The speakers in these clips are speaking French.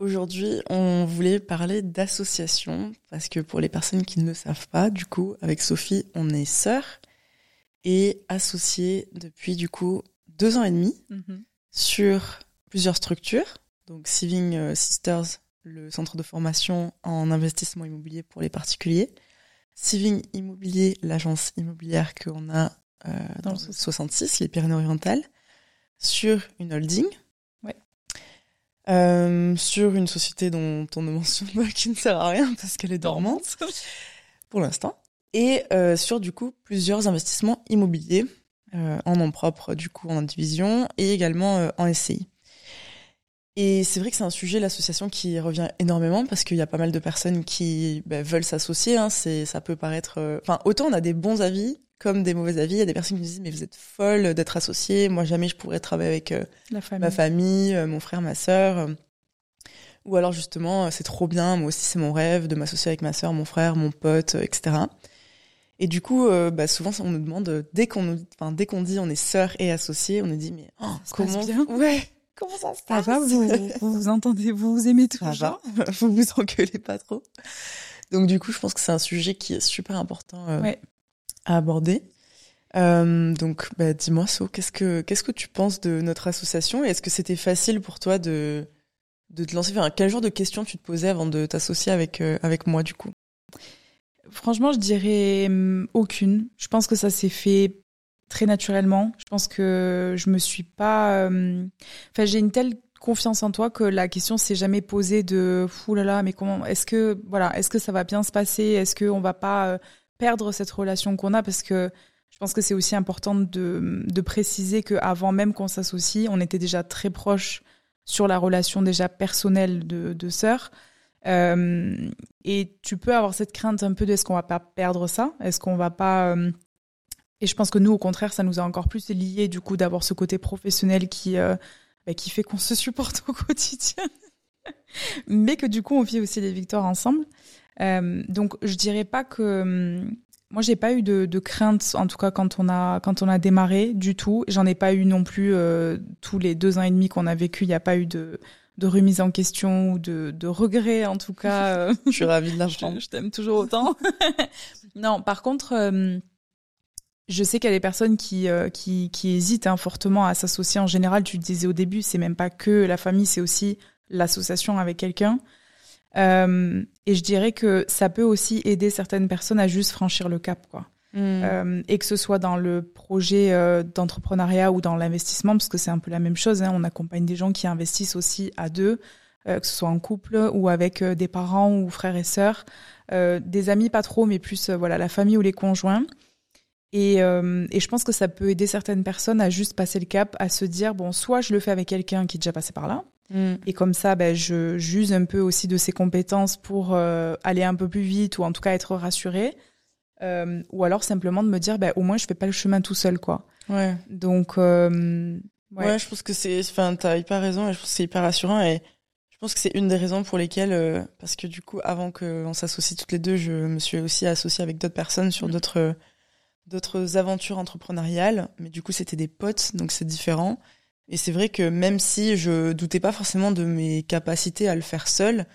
Aujourd'hui, on voulait parler d'association parce que pour les personnes qui ne le savent pas, du coup, avec Sophie, on est sœurs et associées depuis du coup deux ans et demi Mhm. sur plusieurs structures. Donc Saving euh, Sisters, le centre de formation en investissement immobilier pour les particuliers. Saving Immobilier, l'agence immobilière qu'on a euh, dans, Dans le le 66, les Pyrénées-Orientales, sur une holding. Euh, sur une société dont on ne mentionne pas qui ne sert à rien parce qu'elle est dormante pour l'instant. Et euh, sur du coup plusieurs investissements immobiliers euh, en nom propre du coup en indivision et également euh, en SCI. Et c'est vrai que c'est un sujet, l'association, qui revient énormément parce qu'il y a pas mal de personnes qui ben, veulent s'associer. Hein. C'est, ça peut paraître. euh, Enfin, autant on a des bons avis comme des mauvais avis. Il y a des personnes qui me disent mais vous êtes folle d'être associée. Moi jamais je pourrais travailler avec euh, La famille. ma famille, euh, mon frère, ma sœur. Ou alors justement, euh, c'est trop bien, moi aussi c'est mon rêve de m'associer avec ma sœur, mon frère, mon pote, etc. Et du coup, euh, bah, souvent on nous demande, dès qu'on nous, enfin, dès qu'on dit on est sœurs et associés, on nous dit mais oh, comment bien Ouais, comment ça se Ça passe va, vous, vous vous entendez, vous vous aimez Ça toujours va, vous vous engueulez pas trop. Donc du coup, je pense que c'est un sujet qui est super important euh, Ouais. À aborder. Euh, donc, bah, dis-moi, So, qu'est-ce que qu'est-ce que tu penses de notre association et est-ce que c'était facile pour toi de de te lancer quel genre de questions tu te posais avant de t'associer avec euh, avec moi du coup? Franchement, je dirais hum, aucune. Je pense que ça s'est fait très naturellement. Je pense que je me suis pas. hum, Enfin, j'ai une telle confiance en toi que la question s'est jamais posée de fou là là, mais comment est-ce que voilà, est-ce que ça va bien se passer? Est-ce que on va pas euh, perdre cette relation qu'on a Parce que je pense que c'est aussi important de, de préciser que avant même qu'on s'associe, on était déjà très proches sur la relation déjà personnelle de, de sœurs. Euh, et tu peux avoir cette crainte un peu de est-ce qu'on va pas perdre ça? Est-ce qu'on va pas euh, Et je pense que nous, au contraire, ça nous a encore plus liés du coup d'avoir ce côté professionnel qui euh, bah, qui fait qu'on se supporte au quotidien, mais que du coup on vit aussi les victoires ensemble. Euh, donc je dirais pas que hum, moi j'ai pas eu de, de crainte en tout cas quand on a quand on a démarré du tout. J'en ai pas eu non plus euh, tous les deux ans et demi qu'on a vécu. Il n'y a pas eu de de remise en question ou de, de regret en tout cas. euh, Je suis ravie de l'apprendre. je, je t'aime toujours autant. non, par contre, euh, je sais qu'il y a des personnes qui, euh, qui, qui hésitent hein, fortement à s'associer. En général, tu le disais au début, c'est même pas que la famille, c'est aussi l'association avec quelqu'un. Euh, et je dirais que ça peut aussi aider certaines personnes à juste franchir le cap, quoi. Mm. Euh, et que ce soit dans le projet euh, d'entrepreneuriat ou dans l'investissement, parce que c'est un peu la même chose. hein. On accompagne des gens qui investissent aussi à deux, que ce soit en couple ou avec des parents ou frères et sœurs, des amis pas trop, mais plus voilà la famille ou les conjoints. Et, euh, et je pense que ça peut aider certaines personnes à juste passer le cap, à se dire bon, soit je le fais avec quelqu'un qui est déjà passé par là, Mm. et comme ça, ben, je j'use un peu aussi de ses compétences pour euh, aller un peu plus vite ou en tout cas être rassurée. Euh, ou alors simplement de me dire, ben, au moins je fais pas le chemin tout seul, quoi. Ouais. Donc, euh, ouais. Ouais. je pense que c'est, enfin, t'as hyper raison et je pense que c'est hyper rassurant et je pense que c'est une des raisons pour lesquelles, euh, parce que du coup, avant qu'on s'associe toutes les deux, je me suis aussi associée avec d'autres personnes sur Mhm. d'autres, d'autres aventures entrepreneuriales, mais du coup, c'était des potes, donc c'est différent. Et c'est vrai que même si je doutais pas forcément de mes capacités à le faire seul,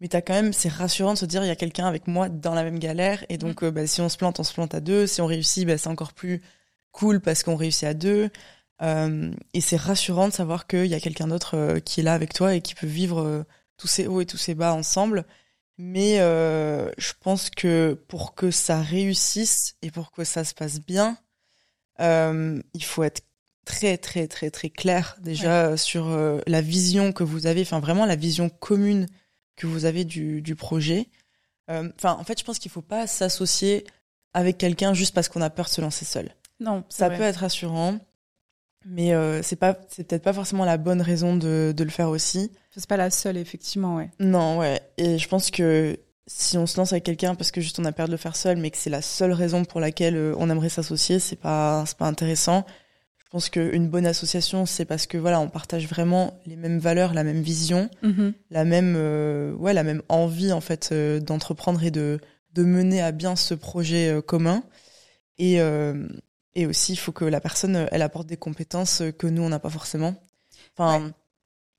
mais t'as quand même, c'est rassurant de se dire, il y a quelqu'un avec moi dans la même galère, et donc, euh, bah, si on se plante, on se plante à deux, si on réussit, bah, c'est encore plus cool parce qu'on réussit à deux. Euh, et c'est rassurant de savoir qu'il y a quelqu'un d'autre euh, qui est là avec toi et qui peut vivre euh, tous ces hauts et tous ces bas ensemble. Mais je pense que pour que ça réussisse et pour que ça se passe bien, il faut être très très très très clair déjà euh, sur euh, la vision que vous avez, enfin vraiment la vision commune que vous avez du, du projet. Euh, Enfin, en fait, je pense qu'il faut pas s'associer avec quelqu'un juste parce qu'on a peur de se lancer seul. Non, Ça vrai. peut être rassurant, mais euh, c'est pas, c'est peut-être pas forcément la bonne raison de, de le faire aussi. C'est pas la seule, effectivement, ouais. Non, ouais. Et je pense que si on se lance avec quelqu'un parce que juste on a peur de le faire seul, mais que c'est la seule raison pour laquelle on aimerait s'associer, c'est pas, c'est pas intéressant. Je pense qu'une bonne association, c'est parce que voilà, on partage vraiment les mêmes valeurs, la même vision, Mhm. la même, euh, ouais, la même envie en fait euh, d'entreprendre et de de mener à bien ce projet euh, commun. Et euh, et aussi, il faut que la personne, elle apporte des compétences que nous on n'a pas forcément. Enfin,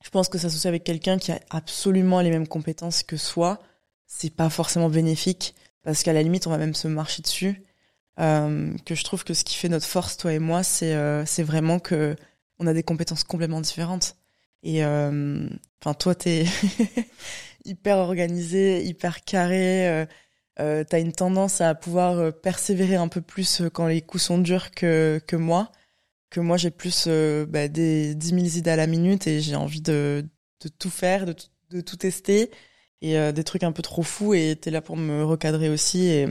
je pense que s'associer avec quelqu'un qui a absolument les mêmes compétences que soi, c'est pas forcément bénéfique parce qu'à la limite, on va même se marcher dessus. Euh, que je trouve que ce qui fait notre force, toi et moi, c'est euh, vraiment que on a des compétences complètement différentes. Et euh, enfin, toi, t'es hyper organisé, hyper carré. Euh, euh, t'as une tendance à pouvoir persévérer un peu plus quand les coups sont durs que que moi que moi j'ai plus euh, bah, des 10 000 idées à la minute et j'ai envie de, de, tout faire, de, de tout tester et euh, des trucs un peu trop fous et t'es là pour me recadrer aussi et,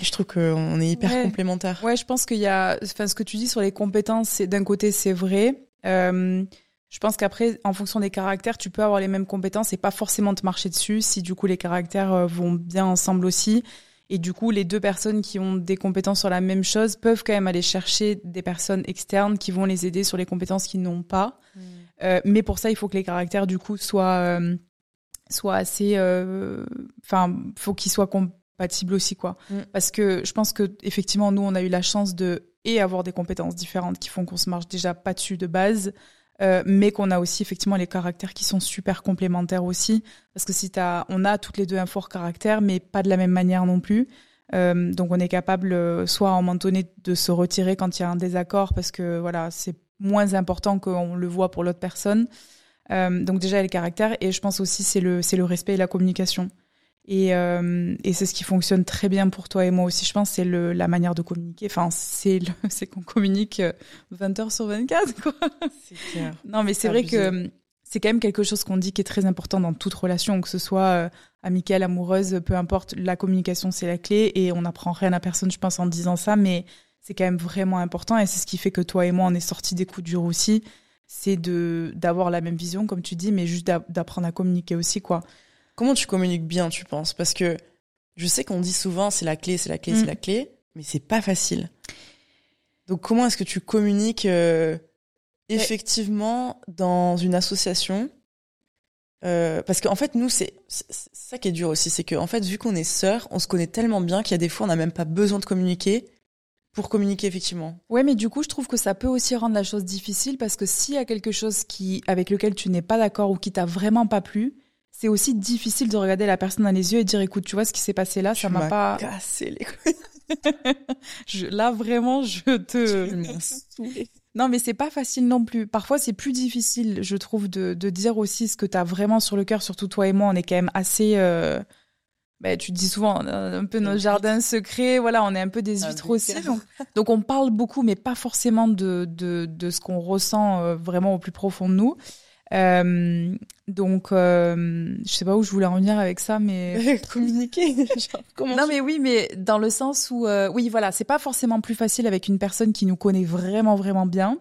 je trouve qu'on est hyper ouais. complémentaires. Ouais, je pense qu'il y a, enfin ce que tu dis sur les compétences, d'un côté c'est vrai. Euh, je pense qu'après, en fonction des caractères, tu peux avoir les mêmes compétences et pas forcément te marcher dessus si du coup les caractères euh, vont bien ensemble aussi. Et du coup, les deux personnes qui ont des compétences sur la même chose peuvent quand même aller chercher des personnes externes qui vont les aider sur les compétences qu'ils n'ont pas. Mm. Euh, mais pour ça, il faut que les caractères, du coup, soient, euh, soient assez. Enfin, faut qu'ils soient compatibles aussi, quoi. Mm. Parce que je pense que, effectivement, nous, on a eu la chance de et avoir des compétences différentes qui font qu'on se marche déjà pas dessus de base. Euh, mais qu'on a aussi effectivement les caractères qui sont super complémentaires aussi parce que si t'as on a toutes les deux un fort caractère mais pas de la même manière non plus euh, donc on est capable euh, soit à un moment donné de se retirer quand il y a un désaccord parce que voilà c'est moins important qu'on le voit pour l'autre personne donc déjà les caractères et je pense aussi c'est le c'est le respect et la communication et, euh, et c'est ce qui fonctionne très bien pour toi et moi aussi, je pense, c'est le, la manière de communiquer. Enfin, c'est le- c'est qu'on communique euh, 20 heures sur 24, quoi. C'est clair. Non, mais c'est vrai que euh, c'est quand même quelque chose qu'on dit qui est très important dans toute relation, que ce soit euh, amicale, amoureuse, peu importe. La communication, c'est la clé et on n'apprend rien à personne, je pense, en disant ça, mais c'est quand même vraiment important et c'est ce qui fait que toi et moi, on est sortis des coups durs aussi. C'est de d'avoir la même vision, comme tu dis, mais juste d'a- d'apprendre à communiquer aussi, quoi. Comment tu communiques bien, tu penses? Parce que je sais qu'on dit souvent c'est la clé, c'est la clé, Mm. c'est la clé, mais c'est pas facile. Donc comment est-ce que tu communiques euh, effectivement dans une association? Euh, Parce qu'en fait, nous, c'est ça qui est dur aussi, c'est qu'en fait, vu qu'on est sœurs, on se connaît tellement bien qu'il y a des fois, on n'a même pas besoin de communiquer pour communiquer effectivement. Ouais, mais du coup, je trouve que ça peut aussi rendre la chose difficile parce que s'il y a quelque chose qui, avec lequel tu n'es pas d'accord ou qui t'a vraiment pas plu, c'est aussi difficile de regarder la personne dans les yeux et dire, écoute, tu vois ce qui s'est passé là, ça m'a pas. cassé les couilles. Je- là, vraiment, je te. Non, mais c'est pas facile non plus. Parfois, c'est plus difficile, je trouve, de, de dire aussi ce que t'as vraiment sur le cœur. Surtout toi et moi, on est quand même assez. Euh... bah, tu te dis souvent, a un peu huîtres. jardins secrets. Voilà, on est un peu des Ah, huîtres aussi. Donc, donc, on parle beaucoup, mais pas forcément de, de, de ce qu'on ressent euh, vraiment au plus profond de nous. Euh, donc, euh, je sais pas où je voulais en venir avec ça, mais. communiquer. Genre, comment Non tu- mais oui, mais dans le sens où euh, oui voilà, c'est pas forcément plus facile avec une personne qui nous connaît vraiment vraiment bien.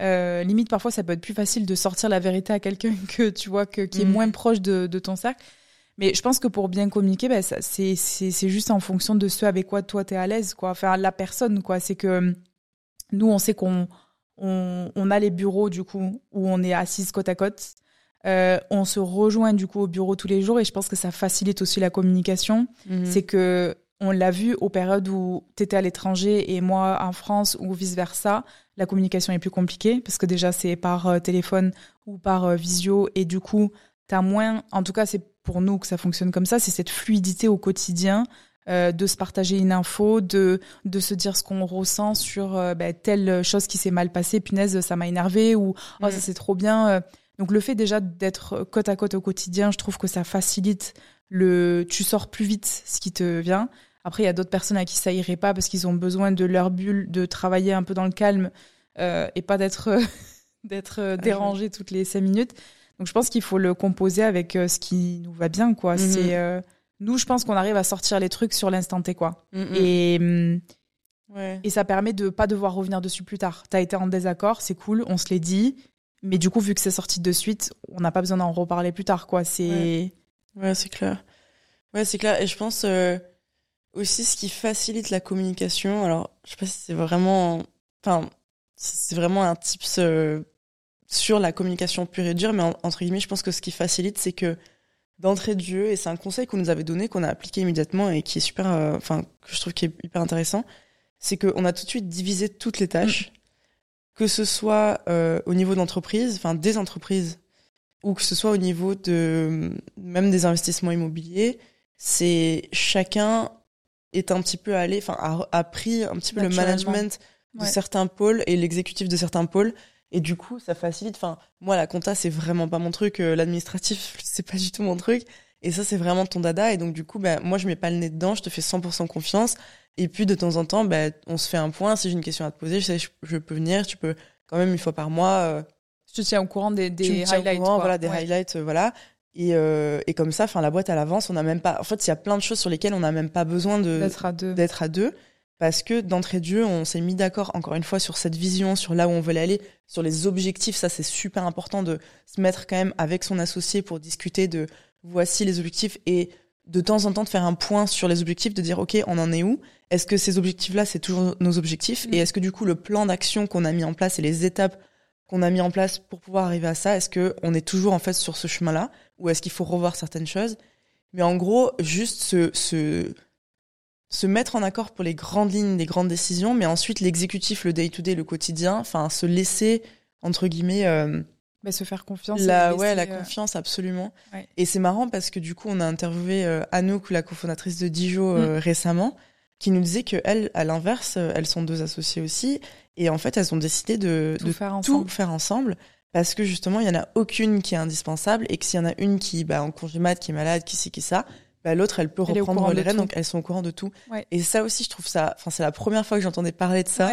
Euh, limite parfois ça peut être plus facile de sortir la vérité à quelqu'un que tu vois que qui est Mhm. moins proche de, de ton cercle. Mais je pense que pour bien communiquer, ben, c'est juste en fonction de ce avec quoi toi t'es à l'aise quoi. Enfin la personne quoi. C'est que euh, nous on sait qu'on on, on a les bureaux du coup où on est assises côte à côte. Euh, on se rejoint du coup au bureau tous les jours et je pense que ça facilite aussi la communication Mhm. c'est que on l'a vu aux périodes où tu étais à l'étranger et moi en France ou vice versa, la communication est plus compliquée parce que déjà c'est par euh, téléphone ou par euh, visio et du coup tu as moins en tout cas c'est pour nous que ça fonctionne comme ça, c'est cette fluidité au quotidien euh, de se partager une info, de de se dire ce qu'on ressent sur euh, bah, telle chose qui s'est mal passée, punaise ça m'a énervé ou oh ça c'est trop bien euh. donc le fait déjà d'être côte à côte au quotidien, je trouve que ça facilite le tu sors plus vite ce qui te vient. Après, il y a d'autres personnes à qui ça irait pas parce qu'ils ont besoin de leur bulle, de travailler un peu dans le calme euh, et pas d'être d'être euh, dérangé toutes les cinq minutes. Donc, je pense qu'il faut le composer avec ce qui nous va bien, quoi. Mhm. C'est euh, nous, je pense qu'on arrive à sortir les trucs sur l'instant T, quoi. Et hum, Ouais. et ça permet de pas devoir revenir dessus plus tard. T'as été en désaccord, c'est cool, on se l'est dit. Mais du coup, vu que c'est sorti de suite, on n'a pas besoin d'en reparler plus tard, quoi. C'est Ouais, c'est clair. Ouais, c'est clair. Et je pense euh, aussi ce qui facilite la communication. Alors, je sais pas si c'est vraiment, enfin, c'est vraiment un tips euh, sur la communication pure et dure, mais en- entre guillemets, je pense que ce qui facilite, c'est que d'entrée de jeu, et c'est un conseil qu'on nous avait donné, qu'on a appliqué immédiatement et qui est super, euh, enfin, que je trouve qui est hyper intéressant, c'est qu'on a tout de suite divisé toutes les tâches, que ce soit euh, au niveau d'entreprise, enfin des entreprises ou que ce soit au niveau de même des investissements immobiliers, c'est chacun est un petit peu allé, enfin a, a, pris un petit peu le management de certains pôles et l'exécutif de certains pôles. Et du coup, ça facilite. Enfin, moi, la compta, c'est vraiment pas mon truc. Euh, l'administratif, c'est pas du tout mon truc. Et ça, c'est vraiment ton dada. Et donc, du coup, ben, moi, je mets pas le nez dedans. Je te fais 100% confiance. Et puis, de temps en temps, ben, on se fait un point. Si j'ai une question à te poser, je sais, je, peux venir. Tu peux quand même une fois par mois. Euh, je te tiens au courant des, des highlights. Courant, voilà, des highlights, euh, voilà. Et, euh, et comme ça, enfin, la boîte à l'avance, on n'a même pas. En fait, il y a plein de choses sur lesquelles on n'a même pas besoin de d'être à deux. D'être à deux parce que d'entrée de jeu, on s'est mis d'accord encore une fois sur cette vision, sur là où on veut aller, sur les objectifs. Ça, c'est super important de se mettre quand même avec son associé pour discuter de voici les objectifs et de temps en temps de faire un point sur les objectifs, de dire ok, on en est où? Est-ce que ces objectifs-là, c'est toujours nos objectifs? Mm. Et est-ce que du coup, le plan d'action qu'on a mis en place et les étapes qu'on a mis en place pour pouvoir arriver à ça, est-ce que on est toujours en fait sur ce chemin-là? Ou est-ce qu'il faut revoir certaines choses? Mais en gros, juste ce, ce se mettre en accord pour les grandes lignes, les grandes décisions, mais ensuite l'exécutif, le day-to-day, le quotidien, enfin se laisser entre guillemets euh, bah, se faire confiance. La, ouais, la euh, confiance, absolument. Et c'est marrant parce que du coup, on a interviewé euh, Anouk, la cofondatrice de Dijo, euh, mm. récemment, qui nous disait que elle, à l'inverse, elles sont deux associées aussi, et en fait, elles ont décidé de tout, faire, ensemble. tout faire ensemble. Parce que justement, il y en a aucune qui est indispensable et que s'il y en a une qui, bah, en congé mat, qui est malade, qui c'est qui ça, bah, l'autre, elle peut reprendre les rênes, donc elles sont au courant de tout. Et ça aussi, je trouve ça, enfin, c'est la première fois que j'entendais parler de ça.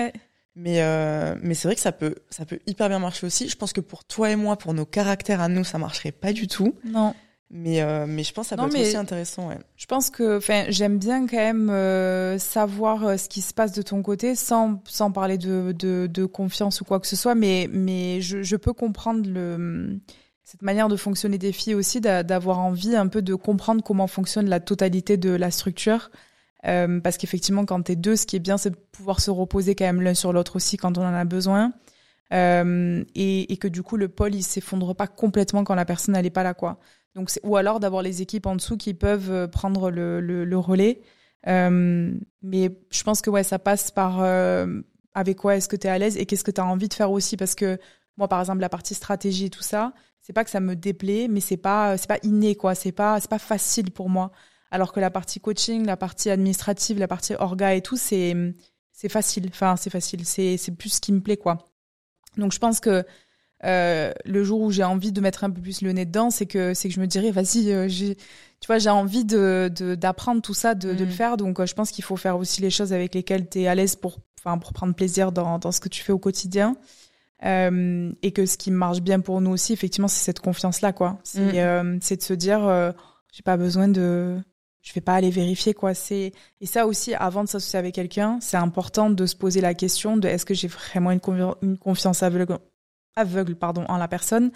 Mais, euh, mais c'est vrai que ça peut, ça peut hyper bien marcher aussi. Je pense que pour toi et moi, pour nos caractères à nous, ça marcherait pas du tout. Non. Mais, euh, mais je pense que ça peut être aussi intéressant. Ouais. Je pense que j'aime bien quand même euh, savoir ce qui se passe de ton côté sans, sans parler de, de, de confiance ou quoi que ce soit. Mais, mais je, je peux comprendre le, cette manière de fonctionner des filles aussi, d'avoir envie un peu de comprendre comment fonctionne la totalité de la structure. Euh, parce qu'effectivement, quand t'es deux, ce qui est bien, c'est de pouvoir se reposer quand même l'un sur l'autre aussi quand on en a besoin. Euh, et, que du coup, le pôle, il s'effondre pas complètement quand la personne n'est pas là, quoi. Donc, ou alors d'avoir les équipes en dessous qui peuvent euh, prendre le, relais. Mais je pense que ouais, ça passe par avec quoi est-ce que tu es à l'aise et qu'est-ce que tu as envie de faire aussi. Parce que moi, par exemple, la partie stratégie et tout ça, c'est pas que ça me déplaît, mais c'est pas c'est pas inné, quoi. C'est pas c'est pas facile pour moi. Alors que la partie coaching, la partie administrative, la partie orga et tout, c'est c'est facile. Enfin, c'est facile. C'est c'est plus ce qui me plaît, quoi. Donc, je pense que euh, le jour où j'ai envie de mettre un peu plus le nez dedans, c'est que c'est que je me dirais, vas-y, euh, j'ai, tu vois, j'ai envie de, d'apprendre tout ça, de, de le mm. faire. Donc, euh, je pense qu'il faut faire aussi les choses avec lesquelles tu es à l'aise pour, enfin, pour prendre plaisir dans, dans ce que tu fais au quotidien. Euh, et que ce qui marche bien pour nous aussi, effectivement, c'est cette confiance-là, quoi. C'est, mm. c'est de se dire, j'ai pas besoin de, je vais pas aller vérifier quoi c'est et ça aussi avant de s'associer avec quelqu'un c'est important de se poser la question de est-ce que j'ai vraiment une, une confiance aveugle aveugle pardon en la personne?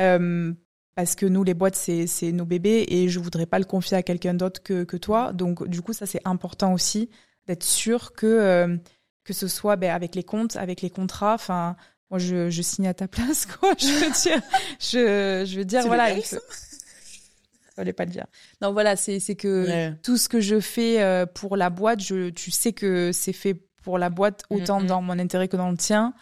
Euh, parce que nous les boîtes c'est nos bébés et je voudrais pas le confier à quelqu'un d'autre que que toi donc du coup ça c'est important aussi d'être sûr que euh, que ce soit ben, avec les comptes avec les contrats enfin moi je, je signe à ta place quoi je veux dire je je veux dire voilà fallait pas le dire. Non, voilà, c'est c'est que tout ce que je fais euh, pour la boîte, je, tu sais que c'est fait pour la boîte autant dans mon intérêt que dans le tien.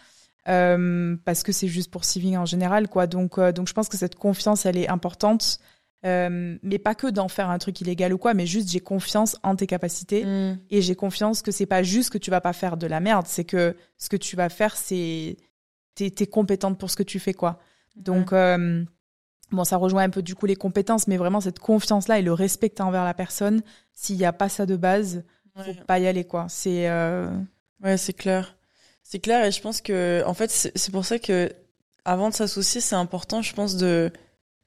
Euh, parce que c'est juste pour Siving en général, quoi. Donc, euh, donc je pense que cette confiance, elle est importante. mais pas que d'en faire un truc illégal ou quoi, mais juste j'ai confiance en tes capacités mm. et j'ai confiance que c'est pas juste que tu vas pas faire de la merde, c'est que ce que tu vas faire, c'est t'es es compétente pour ce que tu fais, quoi. Donc, Bon, ça rejoint un peu du coup les compétences, mais vraiment cette confiance-là et le respect que envers la personne, s'il n'y a pas ça de base, faut pas y aller, quoi. C'est. Euh... Ouais, c'est clair. C'est clair, et je pense que, en fait, c'est pour ça que, avant de s'associer, c'est important, je pense, de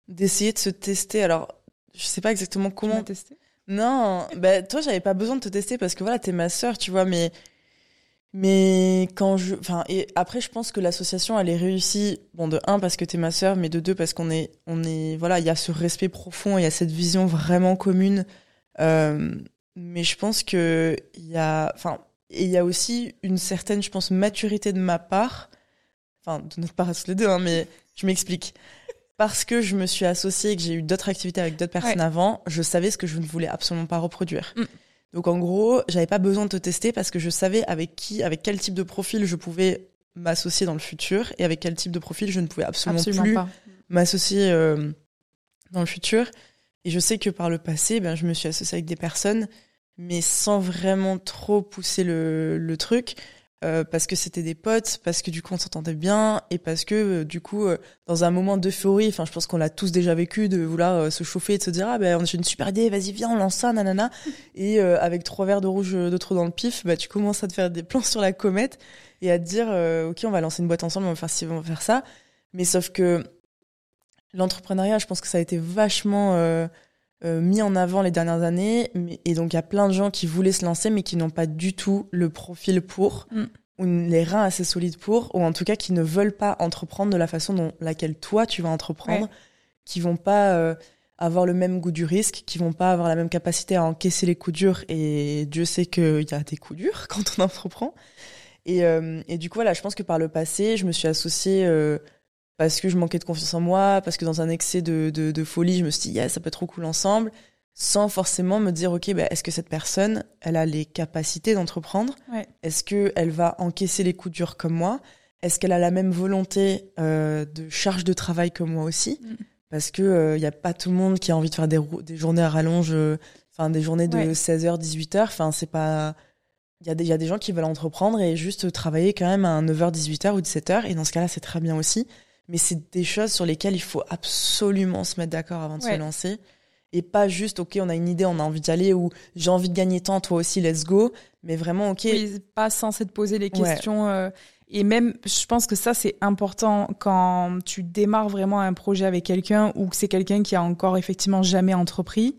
d'essayer de se tester. Alors, je sais pas exactement comment. Tu tester Non, bah, toi, j'avais pas besoin de te tester parce que voilà, t'es ma sœur, tu vois, mais mais quand je, enfin, et après, je pense que l'association, elle est réussie. Bon, de un parce que t'es ma sœur, mais de deux parce qu'on est, on est, voilà, il y a ce respect profond, il y a cette vision vraiment commune. Euh, mais je pense que il y a, enfin, et il y a aussi une certaine, je pense, maturité de ma part, enfin, de notre part à tous les deux, hein, mais je m'explique. Parce que je me suis associée et que j'ai eu d'autres activités avec d'autres personnes avant, je savais ce que je ne voulais absolument pas reproduire. Mm. Donc en gros, j'avais pas besoin de te tester parce que je savais avec qui, avec quel type de profil je pouvais m'associer dans le futur et avec quel type de profil je ne pouvais absolument, plus m'associer dans le futur. Et je sais que par le passé, ben, je me suis associée avec des personnes, mais sans vraiment trop pousser le, le truc. Euh, parce que c'était des potes, parce que du coup on s'entendait bien et parce que euh, du coup euh, dans un moment d'euphorie, enfin je pense qu'on l'a tous déjà vécu de vouloir se chauffer et de se dire ah ben j'ai une super idée, vas-y viens on lance ça nanana. Et avec trois verres de rouge de trop dans le pif, bah tu commences à te faire des plans sur la comète et à te dire ok on va lancer une boîte ensemble, on va faire ci, on va faire ça, mais sauf que l'entrepreneuriat, je pense que ça a été vachement mis en avant les dernières années. et donc, il y a plein de gens qui voulaient se lancer, mais qui n'ont pas du tout le profil pour, mm. ou les reins assez solides pour, ou en tout cas qui ne veulent pas entreprendre de la façon dont laquelle toi tu vas entreprendre, qui vont pas euh, avoir le même goût du risque, qui vont pas avoir la même capacité à encaisser les coups durs. Et Dieu sait qu'il y a des coups durs quand on entreprend. Et, euh, et, du coup, voilà, je pense que par le passé, je me suis associée. Parce que je manquais de confiance en moi, parce que dans un excès de, de, folie, je me suis dit, yeah, ça peut être trop cool ensemble, sans forcément me dire, ok, bah, est-ce que cette personne, elle a les capacités d'entreprendre? Est-ce qu'elle va encaisser les coups durs comme moi? Est-ce qu'elle a la même volonté euh, de charge de travail que moi aussi? Mm. Parce que il euh, n'y a pas tout le monde qui a envie de faire des, des journées à rallonge, euh, enfin des journées de 16h, 18h, enfin c'est pas... Il y, y a des gens qui veulent entreprendre et juste travailler quand même à 9h, 18h ou 17h, et dans ce cas-là, c'est très bien aussi mais c'est des choses sur lesquelles il faut absolument se mettre d'accord avant de se lancer. Et pas juste, OK, on a une idée, on a envie d'y aller, ou j'ai envie de gagner tant, toi aussi, let's go. Mais vraiment, OK. Oui, pas censé te poser les questions. Euh, et même, je pense que ça, c'est important quand tu démarres vraiment un projet avec quelqu'un ou que c'est quelqu'un qui a encore effectivement jamais entrepris.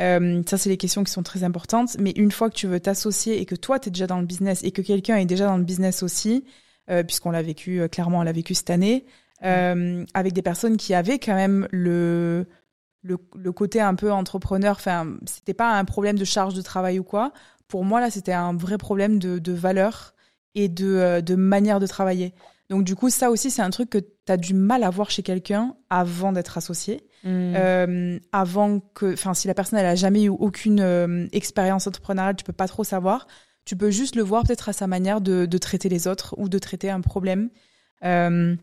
Euh, ça, c'est les questions qui sont très importantes. Mais une fois que tu veux t'associer et que toi, tu es déjà dans le business et que quelqu'un est déjà dans le business aussi, euh, puisqu'on l'a vécu, clairement, on l'a vécu cette année, euh, avec des personnes qui avaient quand même le, le, le côté un peu entrepreneur. Enfin, c'était pas un problème de charge de travail ou quoi. Pour moi, là, c'était un vrai problème de, de valeur et de, euh, de manière de travailler. Donc, du coup, ça aussi, c'est un truc que tu as du mal à voir chez quelqu'un avant d'être associé. Mmh. Euh, avant que, enfin, si la personne, elle a jamais eu aucune euh, expérience entrepreneuriale, tu peux pas trop savoir. Tu peux juste le voir peut-être à sa manière de, de, traiter les autres ou de traiter un problème. Euh,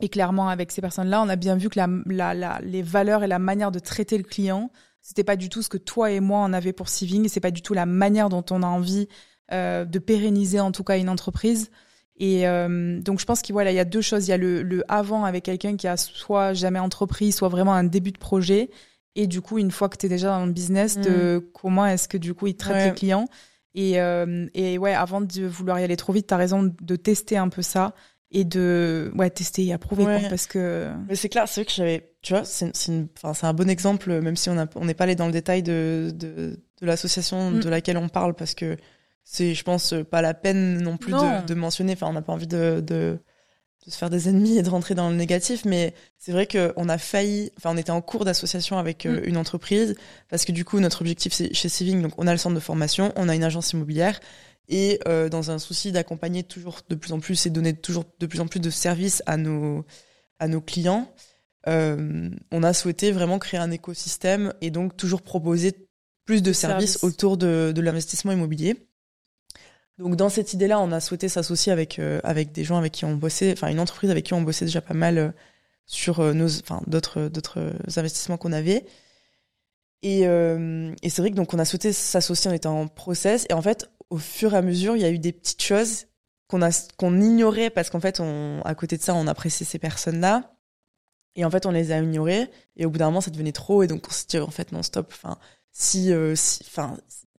et clairement, avec ces personnes-là, on a bien vu que la, la, la, les valeurs et la manière de traiter le client, c'était pas du tout ce que toi et moi on avait pour Siving, et c'est pas du tout la manière dont on a envie euh, de pérenniser en tout cas une entreprise. Et euh, donc je pense qu'il voilà, il y a deux choses. Il y a le, le avant avec quelqu'un qui a soit jamais entrepris, soit vraiment un début de projet. Et du coup, une fois que tu es déjà dans le business, de mm. comment est-ce que du coup il traite les clients. Et, euh, et ouais, avant de vouloir y aller trop vite, tu as raison de tester un peu ça et de ouais tester et approuver quoi, parce que mais c'est clair c'est vrai que j'avais tu vois c'est un bon exemple même si on n'est pas allé dans le détail de de, de l'association mm. de laquelle on parle parce que c'est je pense pas la peine non plus De, de, mentionner enfin on n'a pas envie de, de de se faire des ennemis et de rentrer dans le négatif mais c'est vrai que on a failli enfin on était en cours d'association avec euh, mm. une entreprise parce que du coup notre objectif c'est chez Civing donc on a le centre de formation on a une agence immobilière et euh, dans un souci d'accompagner toujours de plus en plus et donner toujours de plus en plus de services à nos à nos clients, euh, on a souhaité vraiment créer un écosystème et donc toujours proposer plus de services autour de, de l'investissement immobilier. Donc dans cette idée-là, on a souhaité s'associer avec euh, avec des gens avec qui on bossait, enfin une entreprise avec qui on bossait déjà pas mal euh, sur euh, nos, enfin d'autres d'autres investissements qu'on avait. Et, et c'est vrai que donc on a souhaité s'associer, on était en process et en fait au fur et à mesure, il y a eu des petites choses qu'on a qu'on ignorait parce qu'en fait, on, à côté de ça, on appréciait ces personnes-là. Et en fait, on les a ignorées. Et au bout d'un moment, ça devenait trop. Et donc, on se dit, en fait, non, stop. Enfin, si, euh, si, enfin,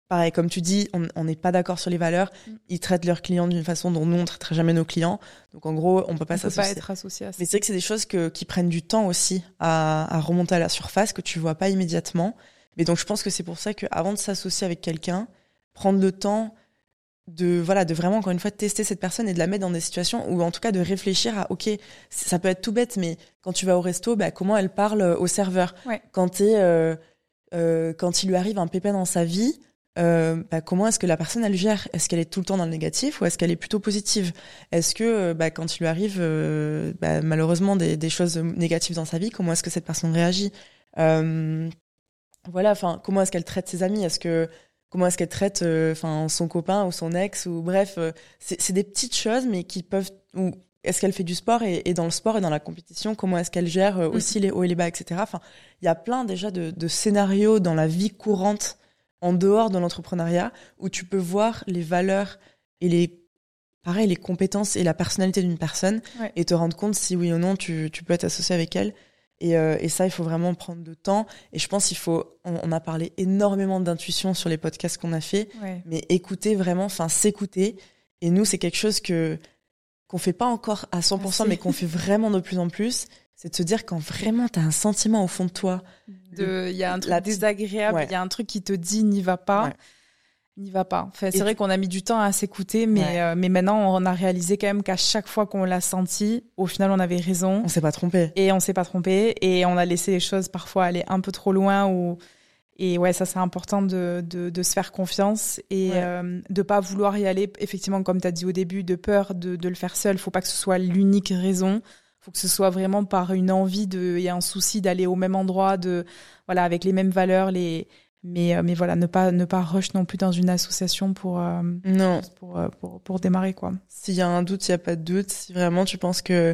pareil, comme tu dis, on n'est pas d'accord sur les valeurs. Mm. Ils traitent leurs clients d'une façon dont nous, on traiterait jamais nos clients. Donc, en gros, on peut pas s'associer. pas être associé à ça. Mais c'est vrai que c'est des choses que, qui prennent du temps aussi à, à remonter à la surface, que tu vois pas immédiatement. Mais donc, je pense que c'est pour ça qu'avant de s'associer avec quelqu'un, prendre le temps de voilà de vraiment encore une fois tester cette personne et de la mettre dans des situations ou en tout cas de réfléchir à ok ça peut être tout bête mais quand tu vas au resto bah, comment elle parle au serveur? Quand euh, euh, quand il lui arrive un pépin dans sa vie euh, bah, comment est-ce que la personne elle gère? Est-ce qu'elle est tout le temps dans le négatif ou est-ce qu'elle est plutôt positive? Est-ce que euh, bah, quand il lui arrive euh, bah, malheureusement des, des, choses négatives dans sa vie, comment est-ce que cette personne réagit? Voilà, enfin comment est-ce qu'elle traite ses amis? Est-ce que comment est-ce qu'elle traite euh, enfin son copain ou son ex ou bref euh, c'est des petites choses mais qui peuvent ou est-ce qu'elle fait du sport et, dans le sport et dans la compétition, comment est-ce qu'elle gère euh, aussi les hauts et les bas, etc. Enfin, il y a plein déjà de, de, scénarios dans la vie courante, en dehors de l'entrepreneuriat, où tu peux voir les valeurs et les pareil, les compétences et la personnalité d'une personne et te rendre compte si oui ou non tu, tu peux être associé avec elle. Et, euh, et, ça, il faut vraiment prendre de temps. Et je pense qu'il faut. On, a parlé énormément d'intuition sur les podcasts qu'on a fait, mais écouter vraiment, enfin s'écouter. Et nous, c'est quelque chose que qu'on fait pas encore à 100%, mais qu'on fait vraiment de plus en plus. C'est de se dire quand vraiment tu as un sentiment au fond de toi. Il y a un truc désagréable, il y a un truc qui te dit n'y va pas n'y va pas. Enfin, c'est vrai qu'on a mis du temps à s'écouter, mais, euh, mais maintenant, on a réalisé quand même qu'à chaque fois qu'on l'a senti, au final, on avait raison. On s'est pas trompé. Et on s'est pas trompé. Et on a laissé les choses parfois aller un peu trop loin. Ou... Et ouais, ça, c'est important de, de, de, se faire confiance et euh, de pas vouloir y aller, effectivement, comme tu as dit au début, de peur de, de le faire seul. Faut pas que ce soit l'unique raison. Faut que ce soit vraiment par une envie de, et un souci d'aller au même endroit, de, voilà, avec les mêmes valeurs, les, mais, euh, mais voilà, ne pas, ne pas rush non plus dans une association pour, euh, non. pour, euh, pour, pour, démarrer. quoi. S'il y a un doute, il n'y a pas de doute. Si vraiment tu penses que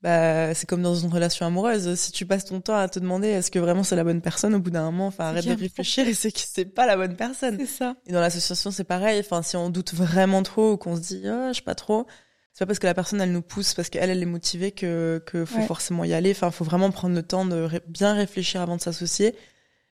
bah, c'est comme dans une relation amoureuse. Si tu passes ton temps à te demander est-ce que vraiment c'est la bonne personne, au bout d'un moment, enfin, arrête de réfléchir et c'est que c'est pas la bonne personne. C'est ça. Et dans l'association, c'est pareil. Enfin, si on doute vraiment trop ou qu'on se dit, oh, je sais pas trop, c'est pas parce que la personne, elle nous pousse, parce qu'elle, elle est motivée que, que faut forcément y aller. Enfin, faut vraiment prendre le temps de bien réfléchir avant de s'associer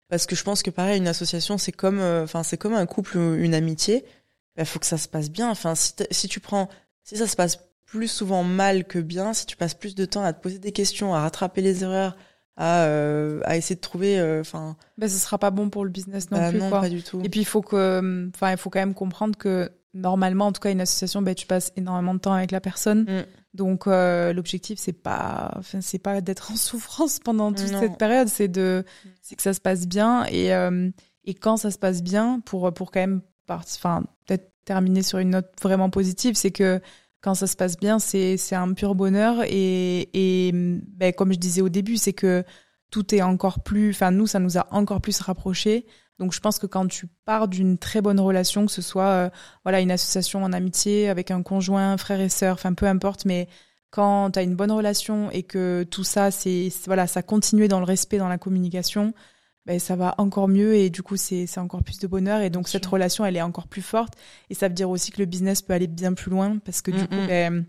parce que je pense que pareil, une association, c'est comme, euh, enfin, c'est comme un couple ou une amitié. Il bah, faut que ça se passe bien. Enfin, si, si tu prends, si ça se passe plus souvent mal que bien, si tu passes plus de temps à te poser des questions, à rattraper les erreurs, à, euh, à essayer de trouver, euh, enfin. ben, ce sera pas bon pour le business non bah, plus, non, quoi. pas du tout. Et puis il faut que, enfin, il faut quand même comprendre que normalement, en tout cas, une association, ben, tu passes énormément de temps avec la personne. Mm. Donc euh, l'objectif c'est pas enfin c'est pas d'être en souffrance pendant toute cette période, c'est de c'est que ça se passe bien. Et euh, et quand ça se passe bien pour pour quand même enfin peut-être terminer sur une note vraiment positive, c'est que quand ça se passe bien, c'est c'est un pur bonheur. Et et ben, comme je disais au début, c'est que tout est encore plus enfin nous ça nous a encore plus rapprochés donc je pense que quand tu pars d'une très bonne relation, que ce soit euh, voilà une association en amitié avec un conjoint, frère et sœur, enfin peu importe, mais quand tu as une bonne relation et que tout ça c'est voilà ça continue dans le respect, dans la communication, ben ça va encore mieux et du coup c'est encore plus de bonheur et donc cette relation elle est encore plus forte et ça veut dire aussi que le business peut aller bien plus loin parce que du coup ben,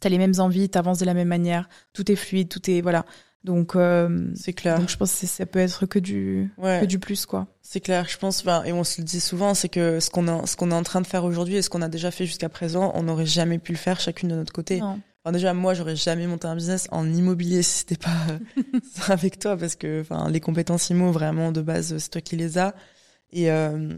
tu as les mêmes envies, tu avances de la même manière, tout est fluide, tout est voilà. Donc euh, c'est clair. Donc je pense que ça peut être que du que du plus quoi. C'est clair, je pense et on se le dit souvent, c'est que ce qu'on est ce qu'on est en train de faire aujourd'hui et ce qu'on a déjà fait jusqu'à présent, on n'aurait jamais pu le faire chacune de notre côté. Non. Enfin, déjà moi, j'aurais jamais monté un business en immobilier si c'était pas euh, avec toi parce que enfin les compétences immo vraiment de base, c'est toi qui les as et euh,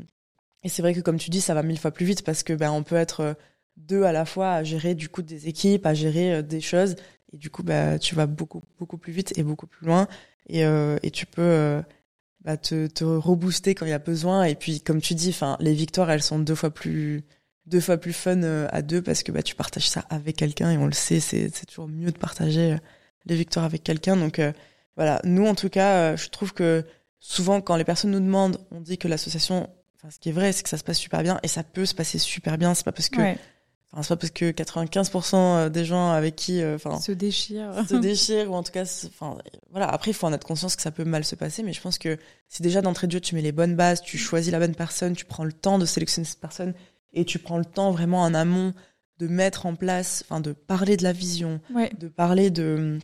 et c'est vrai que comme tu dis, ça va mille fois plus vite parce que ben on peut être deux à la fois à gérer du coup des équipes, à gérer des choses et du coup, bah, tu vas beaucoup, beaucoup plus vite et beaucoup plus loin. Et, euh, et tu peux euh, bah, te, te rebooster quand il y a besoin. Et puis, comme tu dis, enfin, les victoires, elles sont deux fois plus, deux fois plus fun euh, à deux parce que bah, tu partages ça avec quelqu'un et on le sait, c'est, c'est toujours mieux de partager les victoires avec quelqu'un. Donc, voilà. Nous, en tout cas, je trouve que souvent, quand les personnes nous demandent, on dit que l'association, enfin, ce qui est vrai, c'est que ça se passe super bien et ça peut se passer super bien. C'est pas parce que Enfin, soit parce que 95% euh, des gens avec qui, euh, enfin, se déchirent, se déchirent ou en tout cas, enfin, voilà. Après, il faut en être conscience que ça peut mal se passer, mais je pense que si déjà d'entrée de jeu tu mets les bonnes bases, tu choisis la bonne personne, tu prends le temps de sélectionner cette personne et tu prends le temps vraiment en amont de mettre en place, enfin, de parler de la vision, de parler de